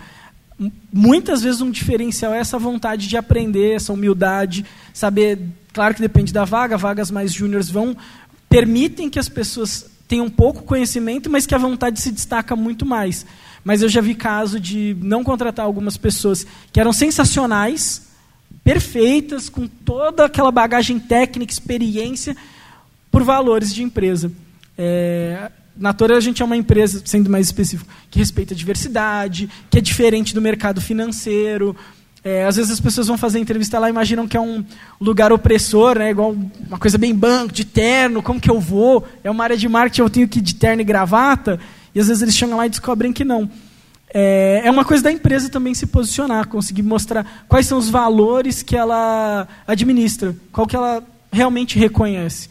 Muitas vezes um diferencial é essa vontade de aprender, essa humildade, saber. Claro que depende da vaga, vagas mais júniores vão permitem que as pessoas tenham pouco conhecimento, mas que a vontade se destaca muito mais. Mas eu já vi caso de não contratar algumas pessoas que eram sensacionais, perfeitas, com toda aquela bagagem técnica, experiência, por valores de empresa. É, Torre a gente é uma empresa, sendo mais específico, que respeita a diversidade, que é diferente do mercado financeiro. É, às vezes as pessoas vão fazer entrevista lá e imaginam que é um lugar opressor, né, igual uma coisa bem banco, de terno, como que eu vou? É uma área de marketing, eu tenho que ir de terno e gravata. E às vezes eles chegam lá e descobrem que não. É, é uma coisa da empresa também se posicionar, conseguir mostrar quais são os valores que ela administra, qual que ela realmente reconhece.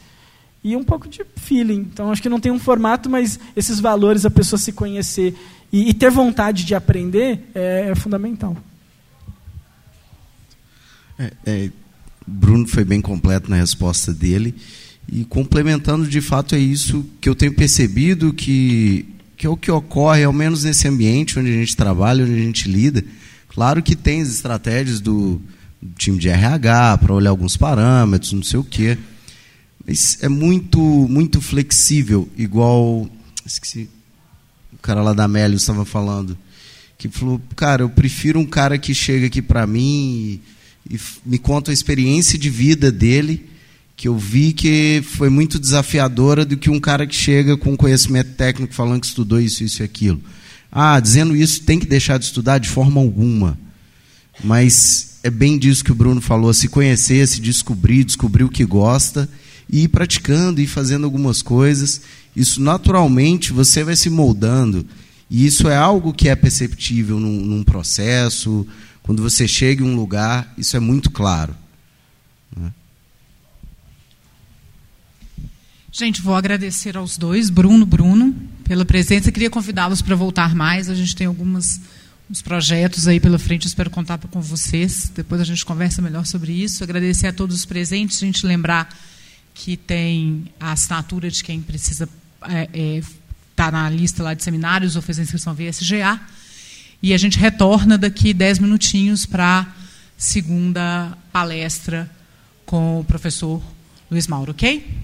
E um pouco de feeling. Então, acho que não tem um formato, mas esses valores, a pessoa se conhecer e, e ter vontade de aprender é, é fundamental. É, é, Bruno foi bem completo na resposta dele. E complementando, de fato, é isso que eu tenho percebido que que é o que ocorre, ao menos nesse ambiente onde a gente trabalha, onde a gente lida. Claro que tem as estratégias do time de RH para olhar alguns parâmetros, não sei o quê. Mas é muito, muito flexível, igual. Esqueci. O cara lá da Mélio estava falando. Que falou, cara, eu prefiro um cara que chega aqui para mim e, e me conta a experiência de vida dele que eu vi que foi muito desafiadora do que um cara que chega com conhecimento técnico falando que estudou isso, isso e aquilo. Ah, dizendo isso, tem que deixar de estudar de forma alguma. Mas é bem disso que o Bruno falou: se conhecer, se descobrir, descobrir o que gosta, e ir praticando, e fazendo algumas coisas. Isso naturalmente você vai se moldando. E isso é algo que é perceptível num, num processo. Quando você chega em um lugar, isso é muito claro. Gente, vou agradecer aos dois, Bruno, Bruno, pela presença. Queria convidá-los para voltar mais. A gente tem alguns uns projetos aí pela frente, espero contar com vocês. Depois a gente conversa melhor sobre isso. Agradecer a todos os presentes. A gente lembrar que tem a assinatura de quem precisa estar é, é, tá na lista lá de seminários ou fez a inscrição via SGA. E a gente retorna daqui dez minutinhos para a segunda palestra com o professor Luiz Mauro, ok?